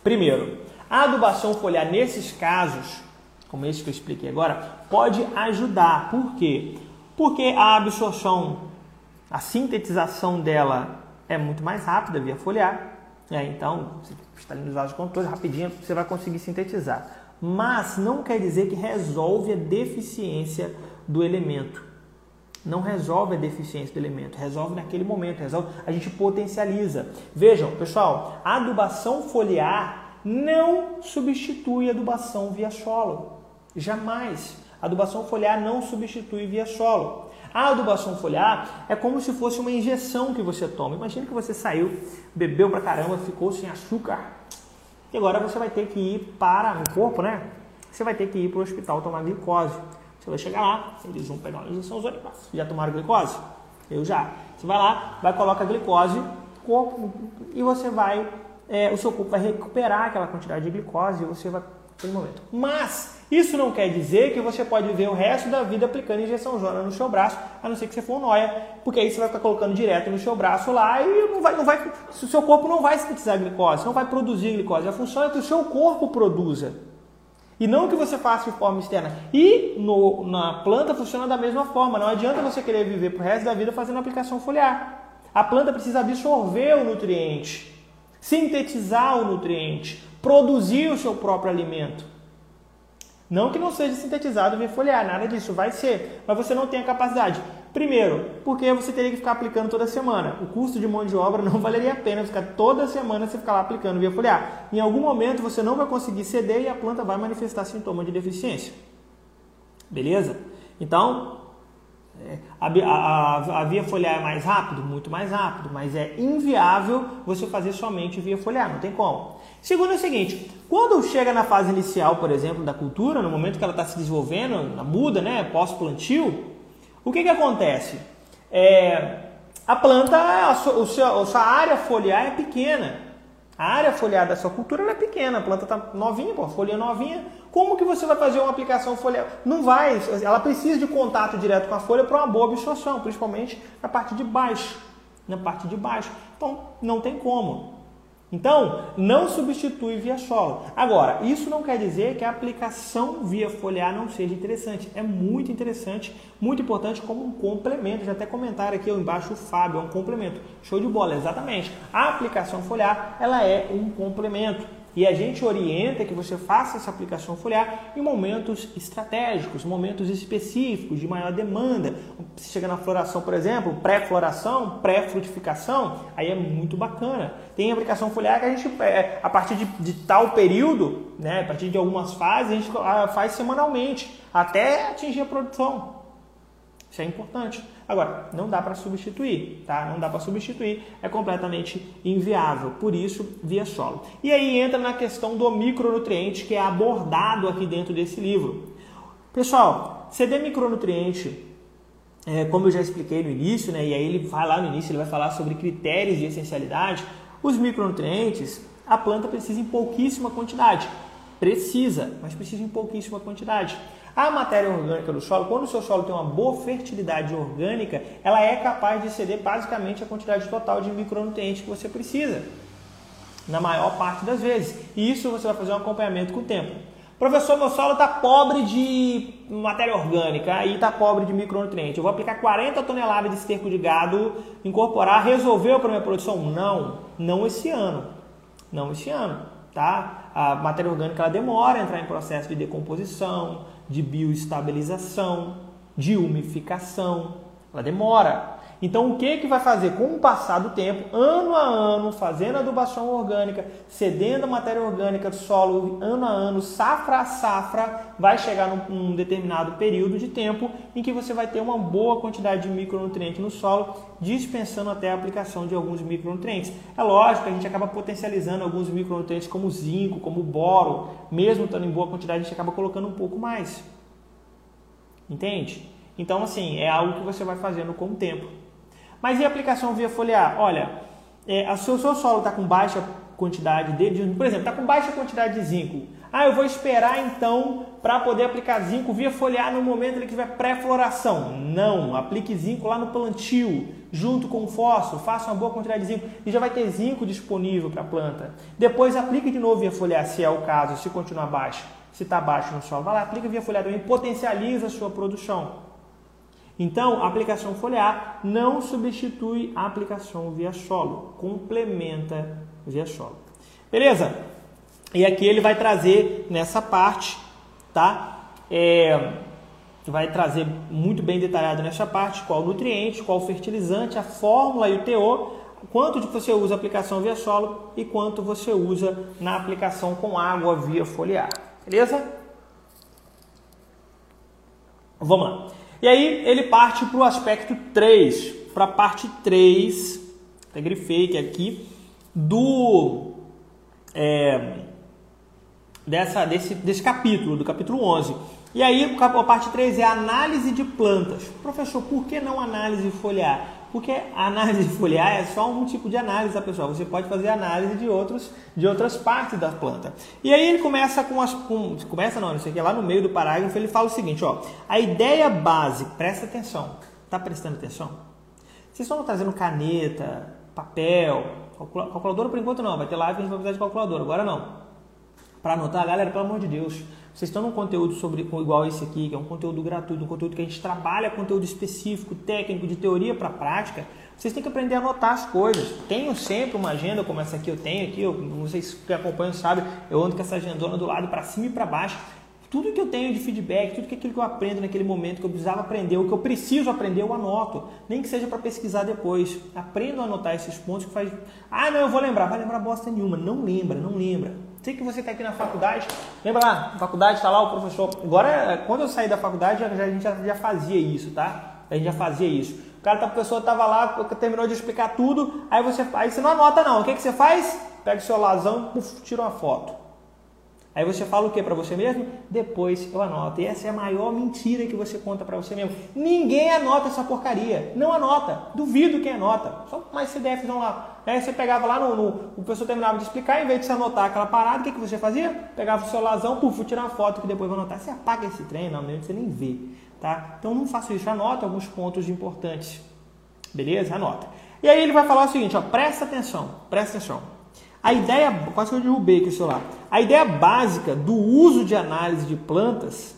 Primeiro, a adubação foliar nesses casos, como esse que eu expliquei agora, pode ajudar. Por quê? Porque a absorção, a sintetização dela é muito mais rápida via foliar. É, então, você está ali nos vasos controle, rapidinho você vai conseguir sintetizar. Mas não quer dizer que resolve a deficiência do elemento. Não resolve a deficiência do elemento, resolve naquele momento, resolve, a gente potencializa. Vejam, pessoal, a adubação foliar não substitui a adubação via solo. Jamais. A adubação foliar não substitui via solo. A adubação foliar é como se fosse uma injeção que você toma. Imagina que você saiu, bebeu pra caramba, ficou sem açúcar. E agora você vai ter que ir para o corpo, né? Você vai ter que ir para o hospital tomar glicose. Você vai chegar lá, eles vão pegar uma injeção Já tomaram glicose? Eu já. Você vai lá, vai colocar glicose, corpo, e você vai, é, o seu corpo vai recuperar aquela quantidade de glicose e você vai naquele momento. Mas isso não quer dizer que você pode viver o resto da vida aplicando injeção zona no seu braço, a não ser que você for um noia, porque aí você vai ficar colocando direto no seu braço lá e não vai, não vai, o seu corpo não vai sintetizar glicose, não vai produzir glicose. A função é que o seu corpo produza e não que você faça de forma externa. E no, na planta funciona da mesma forma. Não adianta você querer viver pro resto da vida fazendo aplicação foliar. A planta precisa absorver o nutriente, sintetizar o nutriente, produzir o seu próprio alimento. Não que não seja sintetizado via foliar, nada disso, vai ser, mas você não tem a capacidade. Primeiro, porque você teria que ficar aplicando toda semana. O custo de mão de obra não <laughs> valeria a pena ficar toda semana você ficar lá aplicando via foliar. Em algum momento você não vai conseguir ceder e a planta vai manifestar sintoma de deficiência. Beleza? Então, é, a, a, a, via foliar é mais rápido? Muito mais rápido, mas é inviável você fazer somente via foliar, não tem como. Segundo é o seguinte, quando chega na fase inicial, por exemplo, da cultura, no momento que ela está se desenvolvendo, na muda, né, pós-plantio, o que, que acontece? É, a planta, a sua, a sua área foliar é pequena. A área foliar da sua cultura é pequena, a planta está novinha, pô, folha novinha. Como que você vai fazer uma aplicação foliar? Não vai, ela precisa de contato direto com a folha para uma boa absorção, principalmente na parte de baixo. Na parte de baixo. Então, não tem como. Então, não substitui via solo. Agora, isso não quer dizer que a aplicação via foliar não seja interessante. É muito interessante, muito importante como um complemento. Já até comentaram aqui embaixo o Fábio, é um complemento. Show de bola, exatamente. A aplicação foliar, ela é um complemento. E a gente orienta que você faça essa aplicação foliar em momentos estratégicos, momentos específicos, de maior demanda. Se chega na floração, por exemplo, pré-floração, pré-frutificação, aí é muito bacana. Tem aplicação foliar que a gente, é, a partir de, de, tal período, né, a partir de algumas fases, a gente ah, faz semanalmente, até atingir a produção. Isso é importante. Agora, não dá para substituir, tá? Não dá para substituir, é completamente inviável. Por isso, via solo. E aí entra na questão do micronutriente que é abordado aqui dentro desse livro. Pessoal, CD micronutriente, é, como eu já expliquei no início, né? E aí ele vai lá no início, ele vai falar sobre critérios de essencialidade. Os micronutrientes, a planta precisa em pouquíssima quantidade. Precisa, mas precisa em pouquíssima quantidade. A matéria orgânica do solo, quando o seu solo tem uma boa fertilidade orgânica, ela é capaz de ceder basicamente a quantidade total de micronutrientes que você precisa, na maior parte das vezes. E isso você vai fazer um acompanhamento com o tempo. Professor, meu solo está pobre de matéria orgânica e está pobre de micronutrientes. Eu vou aplicar 40 toneladas de esterco de gado, incorporar, resolveu para minha produção? Não, não esse ano. Não esse ano, tá? A matéria orgânica ela demora a entrar em processo de decomposição, de bioestabilização, de umificação. Ela demora. Então, o que, que vai fazer? Com o passar do tempo, ano a ano, fazendo adubação orgânica, cedendo a matéria orgânica do solo, ano a ano, safra a safra, vai chegar num, num determinado período de tempo em que você vai ter uma boa quantidade de micronutrientes no solo, dispensando até a aplicação de alguns micronutrientes. É lógico que a gente acaba potencializando alguns micronutrientes como zinco, como boro, mesmo estando em boa quantidade, a gente acaba colocando um pouco mais. Entende? Então, assim, é algo que você vai fazendo com o tempo. Mas e a aplicação via foliar? Olha, é, se o seu solo está com baixa quantidade de, de por exemplo, está com baixa quantidade de zinco. Ah, eu vou esperar então para poder aplicar zinco via foliar no momento em que tiver pré-floração. Não, aplique zinco lá no plantio, junto com o fósforo, faça uma boa quantidade de zinco e já vai ter zinco disponível para a planta. Depois aplique de novo via foliar, se é o caso, se continuar baixo. Se está baixo no solo, vai lá, aplica via foliar também, potencializa a sua produção. Então, a aplicação foliar não substitui a aplicação via solo, complementa via solo. Beleza? E aqui ele vai trazer nessa parte, tá? É, vai trazer muito bem detalhado nessa parte qual nutriente, qual fertilizante, a fórmula e o teor, quanto você usa a aplicação via solo e quanto você usa na aplicação com água via foliar. Beleza? Vamos lá. E aí ele parte para o aspecto 3, para a parte 3, até grifei aqui, do é, dessa, desse, desse capítulo, do capítulo 11. E aí a parte 3 é análise de plantas. Professor, por que não análise foliar? Porque a análise foliar é só um tipo de análise, tá, pessoal? Você pode fazer análise de, outros, de outras partes da planta. E aí ele começa com as. Com, começa não, não sei o que, lá no meio do parágrafo ele fala o seguinte: ó, a ideia base, presta atenção. Tá prestando atenção? Vocês estão trazendo caneta, papel, calculadora por enquanto não, vai ter live a gente vai precisar de calculadora, agora não. Para anotar, galera, pelo amor de Deus, vocês estão num conteúdo sobre igual esse aqui, que é um conteúdo gratuito, um conteúdo que a gente trabalha conteúdo específico, técnico, de teoria para prática. Vocês têm que aprender a anotar as coisas. Tenho sempre uma agenda como essa aqui eu tenho aqui, eu, vocês que acompanham sabem, eu ando com essa agendona do lado para cima e para baixo. Tudo que eu tenho de feedback, tudo que aquilo que eu aprendo naquele momento que eu precisava aprender, o que eu preciso aprender, eu anoto. Nem que seja para pesquisar depois. Aprendo a anotar esses pontos que faz. Ah, não, eu vou lembrar. Vai lembrar bosta nenhuma. Não lembra, não lembra. Sei que você está aqui na faculdade, lembra lá, faculdade está lá o professor. Agora, quando eu saí da faculdade, a gente já, já fazia isso, tá? A gente já fazia isso. O cara, a pessoa estava lá, terminou de explicar tudo, aí você, aí você não anota não. O que, que você faz? Pega o seu lazão, puf, tira uma foto. Aí você fala o que para você mesmo? Depois eu anoto. E essa é a maior mentira que você conta para você mesmo. Ninguém anota essa porcaria. Não anota. Duvido quem anota. Só mais CDFs vão lá. Aí você pegava lá no, no, O pessoal terminava de explicar, em vez de você anotar aquela parada, o que, que você fazia? Pegava o seu lazão, puf, tirar foto que depois vai anotar. Você apaga esse trem, não, você nem vê. Tá? Então não faça isso. Anota alguns pontos importantes. Beleza? Anota. E aí ele vai falar o seguinte, ó, presta atenção, presta atenção. A ideia, quase que eu derrubei aqui o celular. A ideia básica do uso de análise de plantas,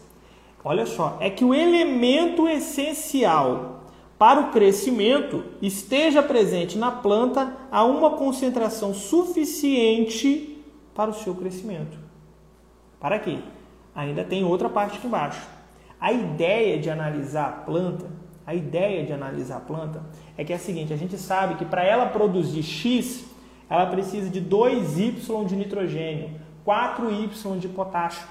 olha só, é que o elemento essencial para o crescimento esteja presente na planta a uma concentração suficiente para o seu crescimento. Para quê? Ainda tem outra parte aqui embaixo. A ideia de analisar a planta, a ideia de analisar a planta é que é a seguinte, a gente sabe que para ela produzir X, ela precisa de 2Y de nitrogênio, 4Y de potássio.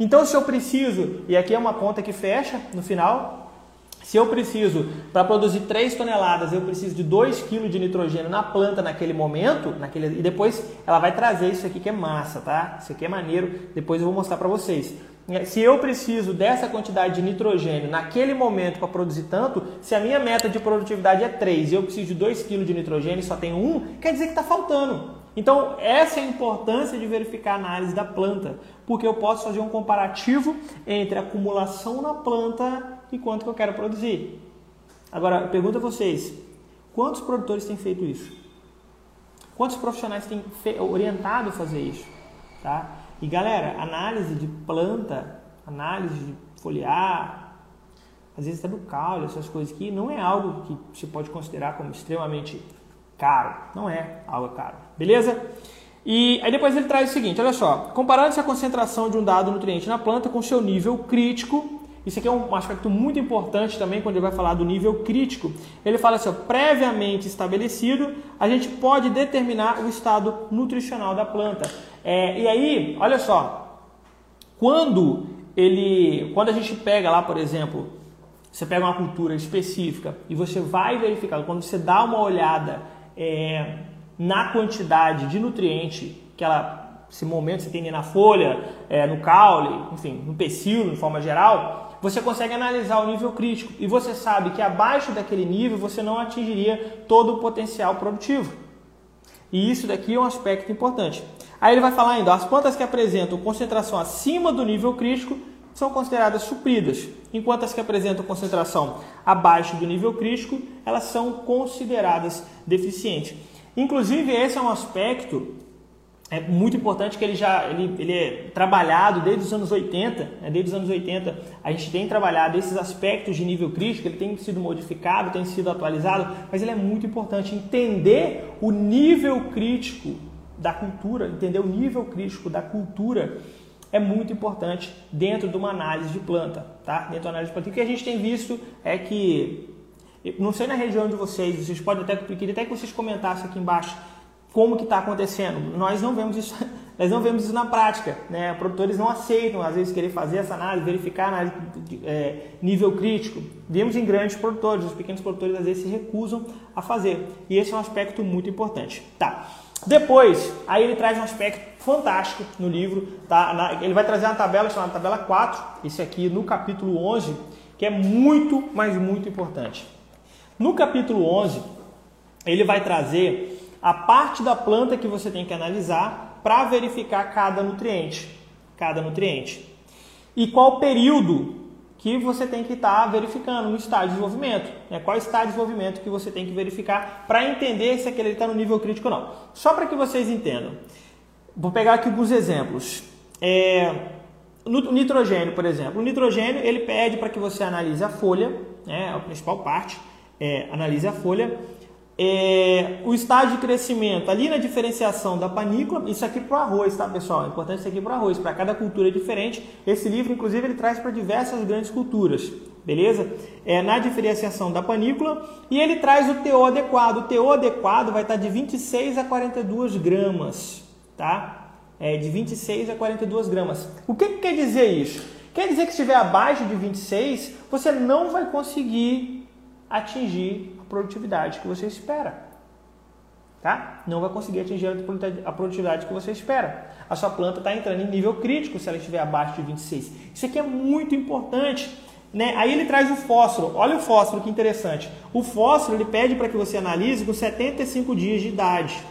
Então, se eu preciso, e aqui é uma conta que fecha no final, se eu preciso, para produzir 3 toneladas, eu preciso de 2 kg de nitrogênio na planta naquele momento, naquele, e depois ela vai trazer isso aqui que é massa, tá? Isso aqui é maneiro, depois eu vou mostrar para vocês. É, se eu preciso dessa quantidade de nitrogênio naquele momento para produzir tanto, se a minha meta de produtividade é 3 e eu preciso de 2 kg de nitrogênio e só tenho 1, quer dizer que está faltando. Então, essa é a importância de verificar a análise da planta, porque eu posso fazer um comparativo entre a acumulação na planta e quanto que eu quero produzir. Agora, pergunto a vocês, quantos produtores têm feito isso? Quantos profissionais têm orientado a fazer isso? Tá? E galera, análise de planta, análise de foliar, às vezes até do caule, essas coisas aqui, não é algo que se pode considerar como extremamente caro. Não é algo caro. Beleza? E aí depois ele traz o seguinte, olha só, comparando-se a concentração de um dado nutriente na planta com seu nível crítico, isso aqui é um aspecto muito importante também quando ele vai falar do nível crítico. Ele fala assim, ó, previamente estabelecido, a gente pode determinar o estado nutricional da planta. É, e aí, olha só, quando ele, quando a gente pega lá, por exemplo, você pega uma cultura específica e você vai verificar, quando você dá uma olhada é, na quantidade de nutriente que ela, esse momento você tem na folha, é, no caule, enfim, no pecíolo, de forma geral, você consegue analisar o nível crítico e você sabe que abaixo daquele nível você não atingiria todo o potencial produtivo. E isso daqui é um aspecto importante. Aí ele vai falar ainda, as plantas que apresentam concentração acima do nível crítico são consideradas supridas, enquanto as que apresentam concentração abaixo do nível crítico, elas são consideradas deficientes. Inclusive, esse é um aspecto é muito importante que ele já ele, ele é trabalhado desde os anos 80, né? desde os anos 80 a gente tem trabalhado esses aspectos de nível crítico, ele tem sido modificado, tem sido atualizado, mas ele é muito importante entender o nível crítico da cultura, entender o nível crítico da cultura é muito importante dentro de uma análise de planta, tá? Dentro da análise de planta. O que a gente tem visto é que, não sei na região de vocês, vocês podem até, queria até que vocês comentassem aqui embaixo como que está acontecendo. Nós não vemos isso, <laughs> nós não vemos isso na prática, né? Produtores não aceitam às vezes querer fazer essa análise, verificar a análise é, nível crítico. Vemos em grandes produtores, os pequenos produtores às vezes se recusam a fazer. E esse é um aspecto muito importante. Tá. Depois, aí ele traz um aspecto fantástico no livro, tá? ele vai trazer uma tabela chamada tabela 4, esse aqui no capítulo 11, que é muito, mas muito importante. No capítulo 11, ele vai trazer a parte da planta que você tem que analisar para verificar cada nutriente, cada nutriente. E qual período que você tem que estar tá verificando no estágio de desenvolvimento. Né? Qual estágio de desenvolvimento que você tem que verificar para entender se aquele está no nível crítico ou não. Só para que vocês entendam. Vou pegar aqui alguns exemplos. É, no nitrogênio, por exemplo. O nitrogênio ele pede para que você analise a folha, né? a principal parte, é, analise a folha é, o estágio de crescimento ali na diferenciação da panícula, isso aqui para o arroz, tá pessoal? É importante isso aqui para o arroz, para cada cultura é diferente. Esse livro, inclusive, ele traz para diversas grandes culturas, beleza? É, na diferenciação da panícula e ele traz o TO adequado. O TO adequado vai estar de 26 a 42 gramas, tá? É, de 26 a 42 gramas. O que, que quer dizer isso? Quer dizer que se estiver abaixo de 26, você não vai conseguir atingir produtividade que você espera. Tá? Não vai conseguir atingir a produtividade que você espera. A sua planta está entrando em nível crítico se ela estiver abaixo de 26. Isso aqui é muito importante. Né? Aí ele traz o fósforo. Olha o fósforo, que interessante. O fósforo ele pede para que você analise com 75 dias de idade.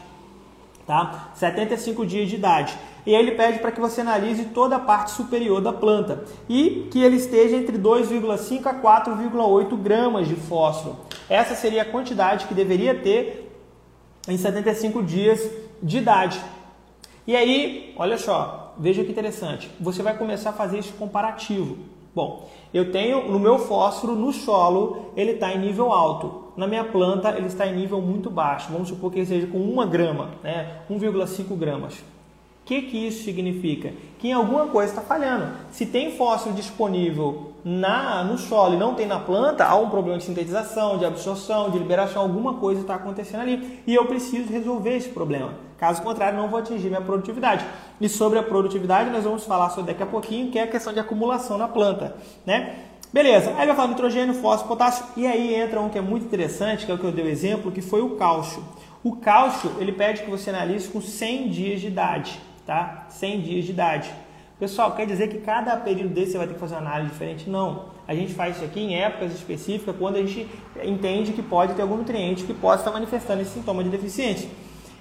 Tá? 75 dias de idade. E aí ele pede para que você analise toda a parte superior da planta e que ele esteja entre 2,5 a 4,8 gramas de fósforo. Essa seria a quantidade que deveria ter em 75 dias de idade. E aí, olha só, veja que interessante. Você vai começar a fazer esse comparativo. Bom, eu tenho no meu fósforo no solo ele está em nível alto. Na minha planta ele está em nível muito baixo. Vamos supor que ele seja com 1 grama, né? 1,5 gramas. O que, que isso significa? Que em alguma coisa está falhando. Se tem fósforo disponível na, no solo e não tem na planta, há um problema de sintetização, de absorção, de liberação, alguma coisa está acontecendo ali. E eu preciso resolver esse problema. Caso contrário, não vou atingir minha produtividade. E sobre a produtividade, nós vamos falar sobre daqui a pouquinho, que é a questão de acumulação na planta. Né? Beleza, aí vai falar nitrogênio, fósforo, potássio, e aí entra um que é muito interessante, que é o que eu dei o exemplo, que foi o cálcio. O cálcio, ele pede que você analise com 100 dias de idade, tá? 100 dias de idade. Pessoal, quer dizer que cada período desse você vai ter que fazer uma análise diferente? Não. A gente faz isso aqui em épocas específicas, quando a gente entende que pode ter algum nutriente que possa estar manifestando esse sintoma de deficiência.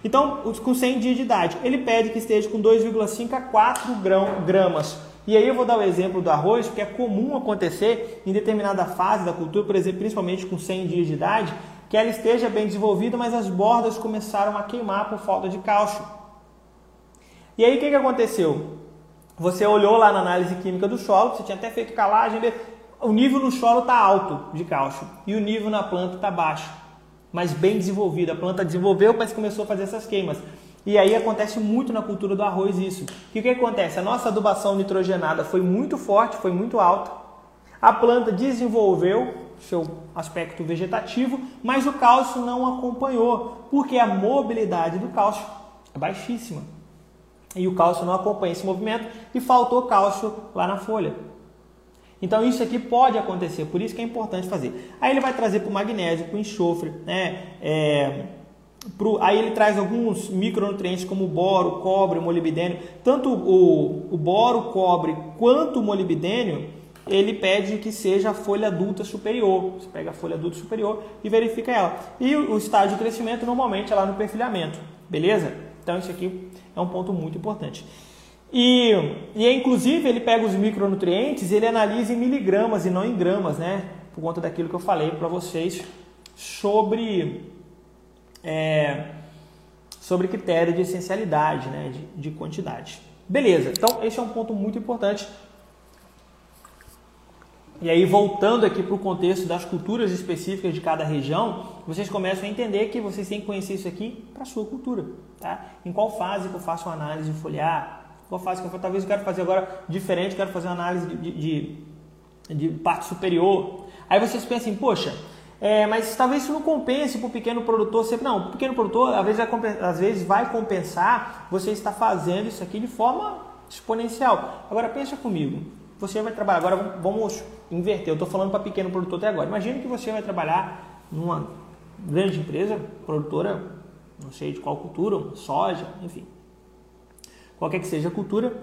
Então, com 100 dias de idade, ele pede que esteja com 2,5 a 4 gramas. E aí eu vou dar o exemplo do arroz, porque é comum acontecer em determinada fase da cultura, por exemplo, principalmente com 100 dias de idade, que ela esteja bem desenvolvida, mas as bordas começaram a queimar por falta de cálcio. E aí o que, que aconteceu? Você olhou lá na análise química do solo, você tinha até feito calagem, o nível no solo está alto de cálcio e o nível na planta está baixo, mas bem desenvolvido. A planta desenvolveu, mas começou a fazer essas queimas. E aí acontece muito na cultura do arroz isso. O que, que acontece? A nossa adubação nitrogenada foi muito forte, foi muito alta. A planta desenvolveu seu aspecto vegetativo, mas o cálcio não acompanhou, porque a mobilidade do cálcio é baixíssima e o cálcio não acompanha esse movimento e faltou cálcio lá na folha. Então isso aqui pode acontecer, por isso que é importante fazer. Aí ele vai trazer para o magnésio, para o enxofre, né? É, pro, aí ele traz alguns micronutrientes como boro, cobre, molibdênio. Tanto o, o boro, cobre quanto o molibdênio, ele pede que seja a folha adulta superior. Você pega a folha adulta superior e verifica ela. E o, o estágio de crescimento normalmente é lá no perfilhamento, beleza? Então isso aqui é um ponto muito importante. E, e inclusive ele pega os micronutrientes e ele analisa em miligramas e não em gramas, né? Por conta daquilo que eu falei para vocês sobre é, sobre critério de essencialidade, né? De, de quantidade. Beleza. Então esse é um ponto muito importante e aí, voltando aqui para o contexto das culturas específicas de cada região, vocês começam a entender que vocês têm que conhecer isso aqui para a sua cultura. Tá? Em qual fase que eu faço uma análise foliar? Qual fase talvez eu quero fazer agora diferente, quero fazer uma análise de, de, de parte superior. Aí vocês pensam, poxa, é, mas talvez isso não compense para o pequeno produtor sempre. Não, o pequeno produtor às vezes, vai, às vezes vai compensar você estar fazendo isso aqui de forma exponencial. Agora pensa comigo, você vai trabalhar, agora vamos inverter, eu estou falando para pequeno produtor até agora. Imagina que você vai trabalhar numa grande empresa, produtora, não sei de qual cultura, soja, enfim. Qualquer que seja a cultura.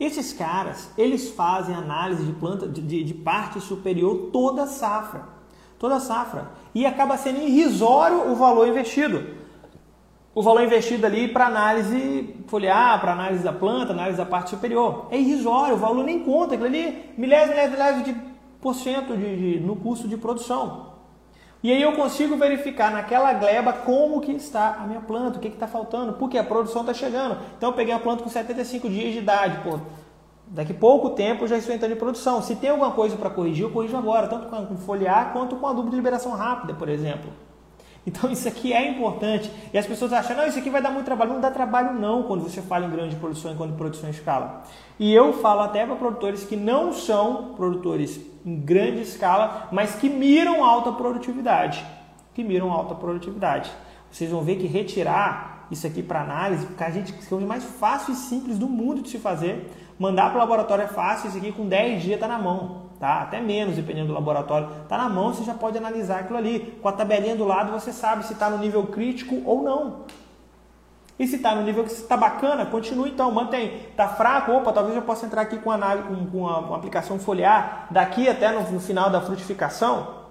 Esses caras, eles fazem análise de planta, de, de parte superior toda safra. Toda safra. E acaba sendo irrisório o valor investido o valor investido ali para análise foliar, para análise da planta, análise da parte superior. É irrisório, o valor nem conta, aquilo ali milésimo, milésimo, milésimo de por cento de, de, no custo de produção. E aí eu consigo verificar naquela gleba como que está a minha planta, o que está faltando, porque a produção está chegando. Então eu peguei a planta com 75 dias de idade, pô, daqui pouco tempo eu já estou entrando em produção. Se tem alguma coisa para corrigir, eu corrijo agora, tanto com foliar quanto com adubo de liberação rápida, por exemplo. Então isso aqui é importante. E as pessoas acham, não, isso aqui vai dar muito trabalho. Não dá trabalho não quando você fala em grande produção e quando produção em escala. E eu falo até para produtores que não são produtores em grande escala, mas que miram alta produtividade. Que miram alta produtividade. Vocês vão ver que retirar isso aqui para análise, porque a gente que é o mais fácil e simples do mundo de se fazer. Mandar para o laboratório é fácil, isso aqui com 10 dias está na mão, tá? Até menos, dependendo do laboratório. Está na mão, você já pode analisar aquilo ali. Com a tabelinha do lado, você sabe se está no nível crítico ou não. E se está no nível que está bacana, continue então, mantém. Está fraco, opa, talvez eu possa entrar aqui com, análise, com, com uma, uma, aplicação foliar daqui até no, no final da frutificação.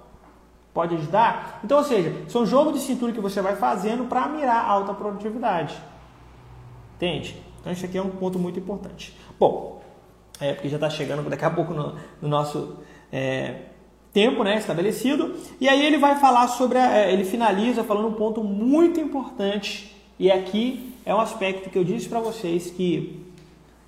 Pode ajudar? Então, ou seja, são jogos de cintura que você vai fazendo para mirar alta produtividade. Entende? Então, isso aqui é um ponto muito importante. Bom, é porque já está chegando daqui a pouco no, no nosso é, tempo né, estabelecido. E aí ele vai falar sobre, a, é, ele finaliza falando um ponto muito importante e aqui é um aspecto que eu disse para vocês que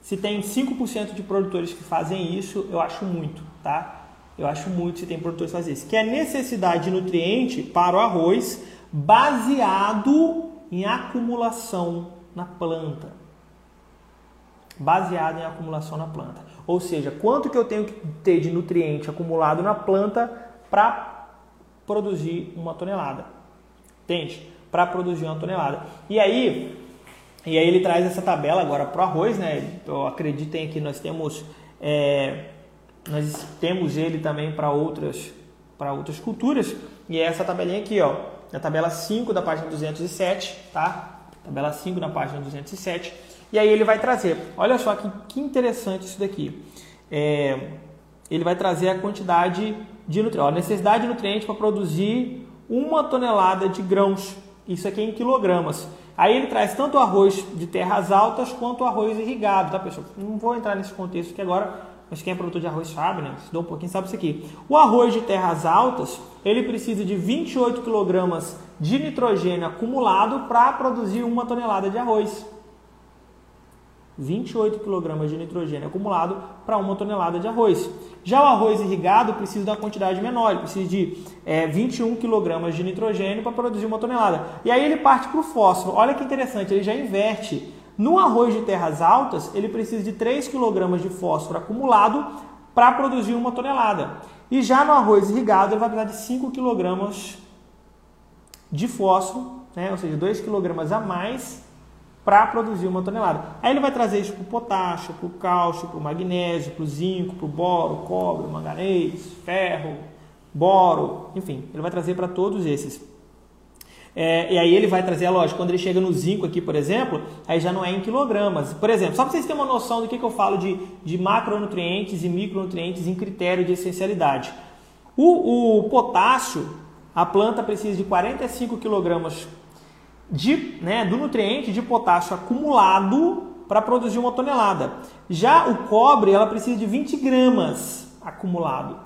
se tem 5% de produtores que fazem isso, eu acho muito, tá? Eu acho muito se tem produtores que fazem isso. Que é necessidade de nutriente para o arroz baseado em acumulação na planta. Baseado em acumulação na planta. Ou seja, quanto que eu tenho que ter de nutriente acumulado na planta para produzir uma tonelada. Entende? Para produzir uma tonelada. E aí, e aí ele traz essa tabela agora para o arroz, né? Eu acreditem que nós temos é, nós temos ele também para outras para outras culturas e é essa tabelinha aqui, ó, a tabela 5 da página 207, tá? Tabela 5 na página 207. E aí ele vai trazer, olha só que, que interessante isso daqui. É, ele vai trazer a quantidade de nutrientes, a necessidade de nutrientes para produzir uma tonelada de grãos isso aqui é em quilogramas. Aí ele traz tanto arroz de terras altas quanto arroz irrigado, tá pessoal? Não vou entrar nesse contexto aqui agora, mas quem é produtor de arroz sabe, né? Dá um pouquinho sabe isso aqui. O arroz de terras altas, ele precisa de 28 quilogramas de nitrogênio acumulado para produzir uma tonelada de arroz. 28 kg de nitrogênio acumulado para uma tonelada de arroz. Já o arroz irrigado precisa de uma quantidade menor, ele precisa de é, 21 kg de nitrogênio para produzir uma tonelada. E aí ele parte para o fósforo. Olha que interessante, ele já inverte. No arroz de terras altas, ele precisa de 3 kg de fósforo acumulado para produzir uma tonelada. E já no arroz irrigado, ele vai precisar de 5 kg de fósforo, né? ou seja, 2 kg a mais para produzir uma tonelada. Aí ele vai trazer isso para o potássio, para o cálcio, para o magnésio, para o zinco, para o boro, cobre, manganês, ferro, boro, enfim, ele vai trazer para todos esses. É, e aí ele vai trazer, lógico, quando ele chega no zinco aqui, por exemplo, aí já não é em quilogramas. Por exemplo, só para vocês terem uma noção do que, que eu falo de, de macronutrientes e micronutrientes em critério de essencialidade. O, o potássio, a planta precisa de 45 quilogramas de, né, do nutriente de potássio acumulado para produzir uma tonelada. Já o cobre, ela precisa de 20 gramas acumulado.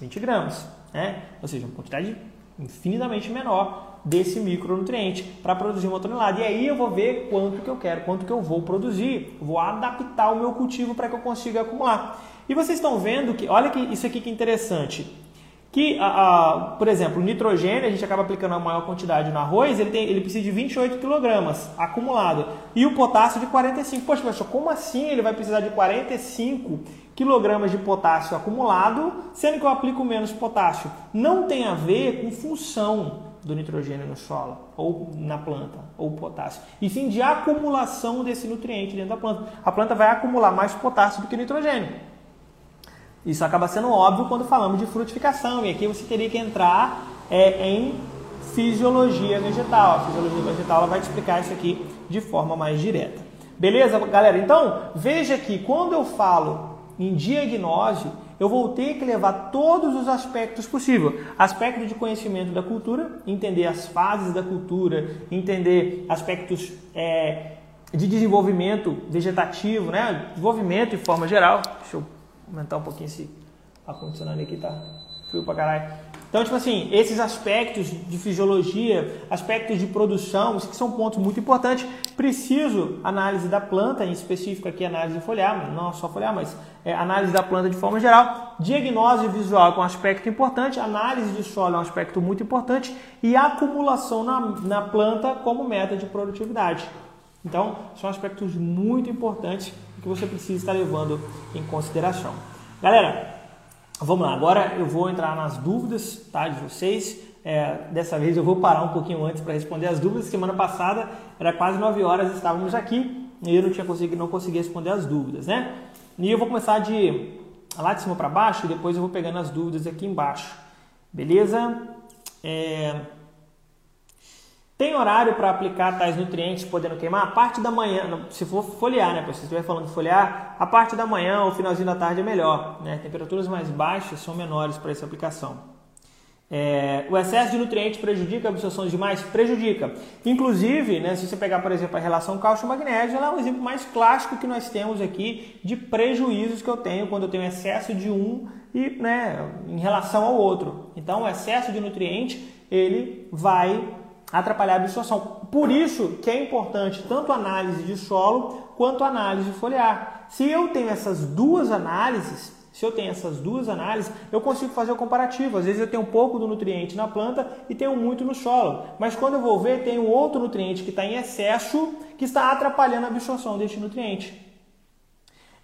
20 gramas, né? Ou seja, uma quantidade infinitamente menor desse micronutriente para produzir uma tonelada. E aí eu vou ver quanto que eu quero, quanto que eu vou produzir. vou adaptar o meu cultivo para que eu consiga acumular. E vocês estão vendo que, olha que isso aqui que interessante que, a, a, por exemplo, o nitrogênio, a gente acaba aplicando a maior quantidade no arroz, ele, tem, ele precisa de 28 kg acumulado. E o potássio de 45. Poxa, professor, como assim ele vai precisar de 45 kg de potássio acumulado, sendo que eu aplico menos potássio? Não tem a ver com função do nitrogênio no solo, ou na planta, ou potássio, e sim de acumulação desse nutriente dentro da planta. A planta vai acumular mais potássio do que nitrogênio. Isso acaba sendo óbvio quando falamos de frutificação, e aqui você teria que entrar é, em fisiologia vegetal. A fisiologia vegetal ela vai te explicar isso aqui de forma mais direta. Beleza, galera? Então, veja que quando eu falo em diagnose, eu vou ter que levar todos os aspectos possíveis. Aspecto de conhecimento da cultura, entender as fases da cultura, entender aspectos é, de desenvolvimento vegetativo, né? desenvolvimento em forma geral. Deixa eu aumentar um pouquinho esse ar-condicionado aqui, tá frio pra caralho. Então, tipo assim, esses aspectos de fisiologia, aspectos de produção, isso que são pontos muito importantes. Preciso análise da planta, em específico aqui análise foliar, não só foliar, mas é, análise da planta de forma geral. Diagnose visual é um aspecto importante, análise de solo é um aspecto muito importante e acumulação na, na planta como meta de produtividade. Então, são aspectos muito importantes que você precisa estar levando em consideração. Galera, vamos lá. Agora eu vou entrar nas dúvidas tá, de vocês. É, dessa vez eu vou parar um pouquinho antes para responder as dúvidas. Semana passada era quase 9 horas, estávamos aqui e eu não tinha conseguido, não consegui responder as dúvidas, né? E eu vou começar de lá de cima para baixo e depois eu vou pegando as dúvidas aqui embaixo. Beleza? É... Tem horário para aplicar tais nutrientes podendo queimar? A parte da manhã, se for folhear, né? Se estiver falando de folhear, a parte da manhã ou finalzinho da tarde é melhor. Né? Temperaturas mais baixas são menores para essa aplicação. É, o excesso de nutrientes prejudica a absorção demais? Prejudica. Inclusive, né, se você pegar, por exemplo, a relação cálcio-magnésio, ela é um exemplo mais clássico que nós temos aqui de prejuízos que eu tenho quando eu tenho excesso de um e, né, em relação ao outro. Então, o excesso de nutriente ele vai atrapalhar a absorção. Por isso que é importante tanto análise de solo quanto análise foliar. Se eu tenho essas duas análises, se eu tenho essas duas análises, eu consigo fazer o comparativo. Às vezes eu tenho um pouco do nutriente na planta e tenho muito no solo. Mas quando eu vou ver, tem um outro nutriente que está em excesso que está atrapalhando a absorção deste nutriente.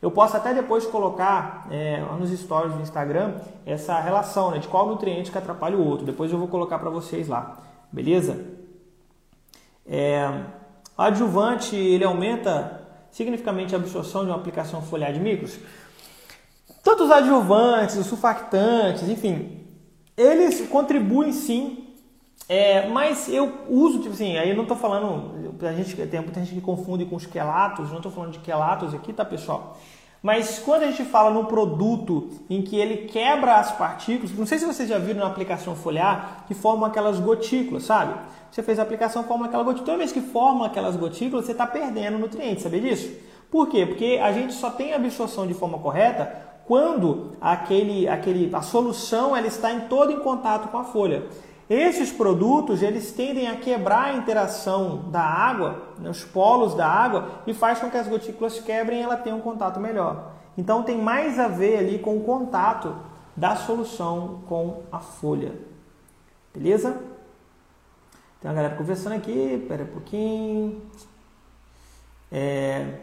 Eu posso até depois colocar é, nos stories do Instagram essa relação né, de qual nutriente que atrapalha o outro. Depois eu vou colocar para vocês lá. Beleza? É, adjuvante ele aumenta significativamente a absorção de uma aplicação foliar de micros? Tanto os adjuvantes, os surfactantes, enfim, eles contribuem sim, é, mas eu uso, tipo assim, aí eu não estou falando, a gente, tem muita gente que confunde com os quelatos, não estou falando de quelatos aqui, tá pessoal? Mas quando a gente fala num produto em que ele quebra as partículas, não sei se vocês já viram na aplicação foliar que formam aquelas gotículas, sabe? Você fez a aplicação, forma aquela gotícula. Toda vez que forma aquelas gotículas, você está perdendo nutrientes, sabia disso? Por quê? Porque a gente só tem absorção de forma correta quando aquele, aquele, a solução ela está em todo em contato com a folha. Esses produtos eles tendem a quebrar a interação da água, né, os polos da água, e faz com que as gotículas quebrem e ela tenha um contato melhor. Então tem mais a ver ali com o contato da solução com a folha. Beleza? Tem uma galera conversando aqui, pera um pouquinho. É,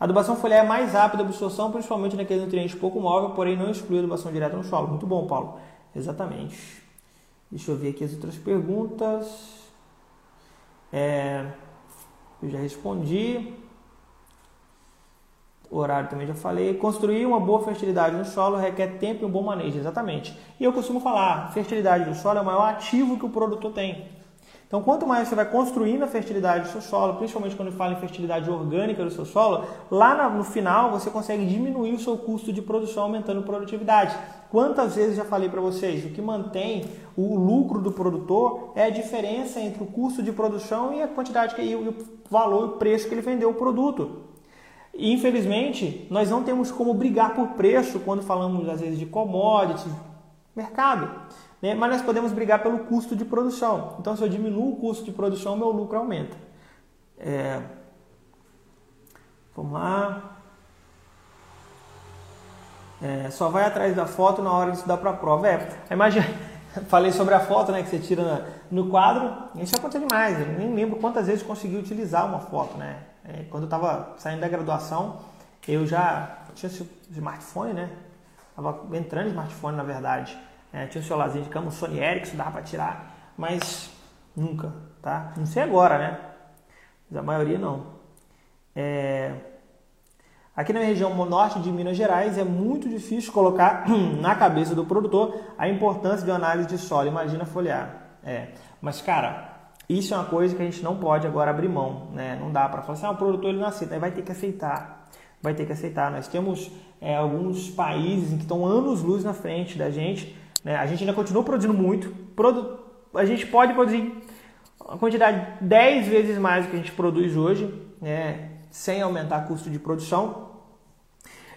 a adubação foliar é mais rápida a absorção, principalmente naquele nutriente pouco móvel, porém não exclui a adubação direta no solo. Muito bom, Paulo. Exatamente. Deixa eu ver aqui as outras perguntas. É, eu já respondi. O horário também já falei. Construir uma boa fertilidade no solo requer tempo e um bom manejo, exatamente. E eu costumo falar, fertilidade do solo é o maior ativo que o produtor tem. Então, quanto mais você vai construindo a fertilidade do seu solo, principalmente quando fala em fertilidade orgânica do seu solo, lá no final você consegue diminuir o seu custo de produção, aumentando a produtividade. Quantas vezes já falei para vocês, o que mantém o lucro do produtor é a diferença entre o custo de produção e a quantidade que, o valor, o preço que ele vendeu o produto. Infelizmente, nós não temos como brigar por preço quando falamos às vezes de commodities, mercado né? mas nós podemos brigar pelo custo de produção. Então, se eu diminuo o custo de produção, meu lucro aumenta. É... Vamos lá. É, só vai atrás da foto na hora de estudar para a prova. É, <laughs> imagina, falei sobre a foto né, que você tira no quadro. Isso acontece demais. Eu nem lembro quantas vezes consegui utilizar uma foto. Né? É, quando eu estava saindo da graduação, eu já tinha smartphone, né? Estava entrando smartphone, na verdade. É, tinha um celularzinho de cama, um Sony Ericsson, dava para tirar, mas nunca, tá? Não sei agora, né? Mas a maioria não. É... Aqui na região norte de Minas Gerais é muito difícil colocar <clears throat> na cabeça do produtor a importância de uma análise de solo. Imagina folhear. É. Mas, cara, isso é uma coisa que a gente não pode agora abrir mão. Né? Não dá para falar assim, ah, o produtor ele não aceita. Aí vai ter que aceitar. Vai ter que aceitar. Nós temos é, alguns países que estão anos luz na frente da gente né? A gente ainda continua produzindo muito. Produ a gente pode produzir uma quantidade 10 vezes mais do que a gente produz hoje, né? sem aumentar custo de produção.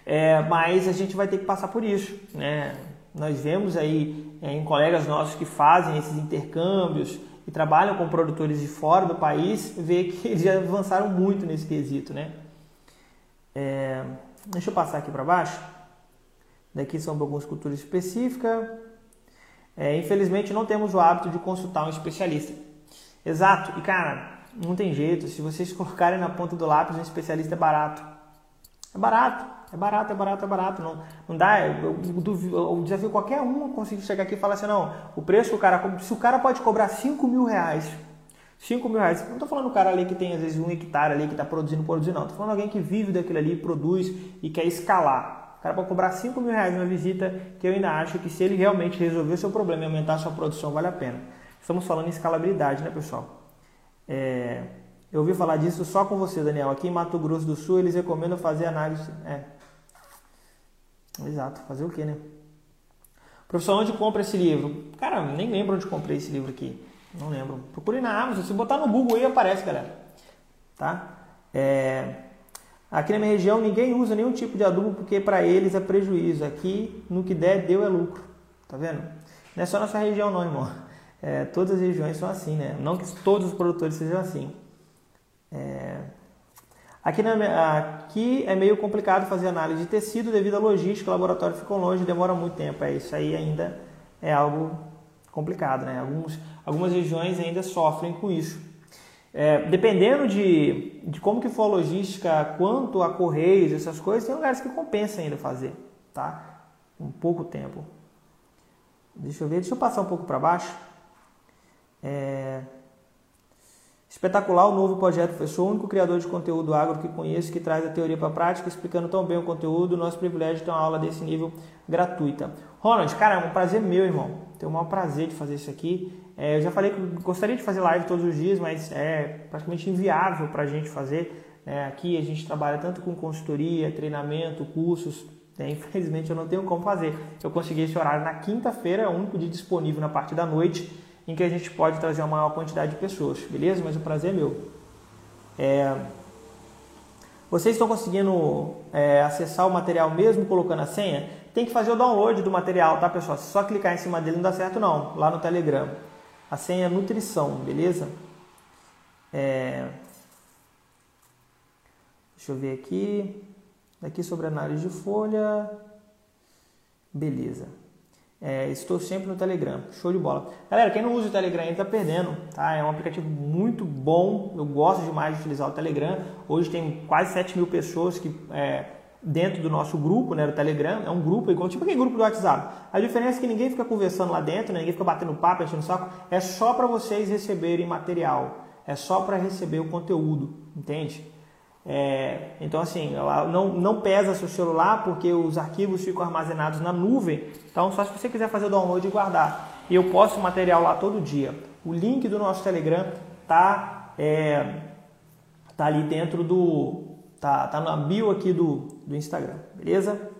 É, mas a gente vai ter que passar por isso. Né? Nós vemos aí é, em colegas nossos que fazem esses intercâmbios e trabalham com produtores de fora do país, ver que <laughs> eles já avançaram muito nesse quesito. Né? É, deixa eu passar aqui para baixo. Daqui são algumas culturas específicas. É, infelizmente não temos o hábito de consultar um especialista. Exato, e cara, não tem jeito, se vocês colocarem na ponta do lápis, um especialista é barato. É barato, é barato, é barato, é barato. Não, não dá. Eu, eu, desafio qualquer um conseguir chegar aqui e falar assim: não, o preço que o cara. Se o cara pode cobrar 5 mil reais 5 mil reais. Não estou falando o cara ali que tem às vezes um hectare ali que está produzindo, produzindo, não. Estou falando alguém que vive daquilo ali, produz e quer escalar. O cara pode cobrar 5 mil reais numa visita, que eu ainda acho que se ele realmente resolver o seu problema e aumentar a sua produção, vale a pena. Estamos falando em escalabilidade, né, pessoal? É... Eu ouvi falar disso só com você, Daniel. Aqui em Mato Grosso do Sul, eles recomendam fazer análise. É. Exato, fazer o quê, né? Professor, onde compra esse livro? Cara, nem lembro onde comprei esse livro aqui. Não lembro. Procure na Amazon. Se botar no Google aí aparece, galera. Tá? É... Aqui na minha região ninguém usa nenhum tipo de adubo porque para eles é prejuízo. Aqui no que der, deu é lucro. Tá vendo? Não é só nossa região não, irmão. É, todas as regiões são assim, né? Não que todos os produtores sejam assim. É... Aqui, na, aqui é meio complicado fazer análise de tecido devido à logística, o laboratório ficou longe, demora muito tempo. É isso aí ainda é algo complicado, né? Alguns, algumas regiões ainda sofrem com isso. É, dependendo de, de como que for a logística, quanto a correios, essas coisas, tem lugares que compensa ainda fazer, tá? Um pouco tempo. Deixa eu ver, deixa eu passar um pouco para baixo. É... Espetacular o novo projeto. Eu sou o único criador de conteúdo agro que conheço que traz a teoria para a prática, explicando tão bem o conteúdo. Nosso privilégio de ter uma aula desse nível gratuita. Ronald, cara, é um prazer meu, irmão tenho o maior prazer de fazer isso aqui. É, eu já falei que gostaria de fazer live todos os dias, mas é praticamente inviável para a gente fazer. É, aqui a gente trabalha tanto com consultoria, treinamento, cursos. É, infelizmente eu não tenho como fazer. Eu consegui esse horário na quinta-feira, é o único dia disponível na parte da noite, em que a gente pode trazer uma maior quantidade de pessoas, beleza? Mas o prazer é meu. É... Vocês estão conseguindo é, acessar o material mesmo colocando a senha? tem que fazer o download do material, tá pessoal? Se só clicar em cima dele não dá certo não, lá no Telegram. A senha é nutrição, beleza? É... Deixa eu ver aqui. Daqui sobre análise de folha. Beleza. É, estou sempre no Telegram. Show de bola. Galera, quem não usa o Telegram ainda está perdendo, tá? É um aplicativo muito bom. Eu gosto demais de utilizar o Telegram. Hoje tem quase 7 mil pessoas que é, dentro do nosso grupo, né, do Telegram, é um grupo igual, tipo aquele grupo do WhatsApp. A diferença é que ninguém fica conversando lá dentro, né, ninguém fica batendo papo, enchendo o saco, é só para vocês receberem material, é só para receber o conteúdo, entende? É, então assim, não, não pesa seu celular porque os arquivos ficam armazenados na nuvem, então só se você quiser fazer o download e guardar. E eu posto material lá todo dia. O link do nosso Telegram tá, é, tá ali dentro do, Tá, tá na bio aqui do, do Instagram, beleza?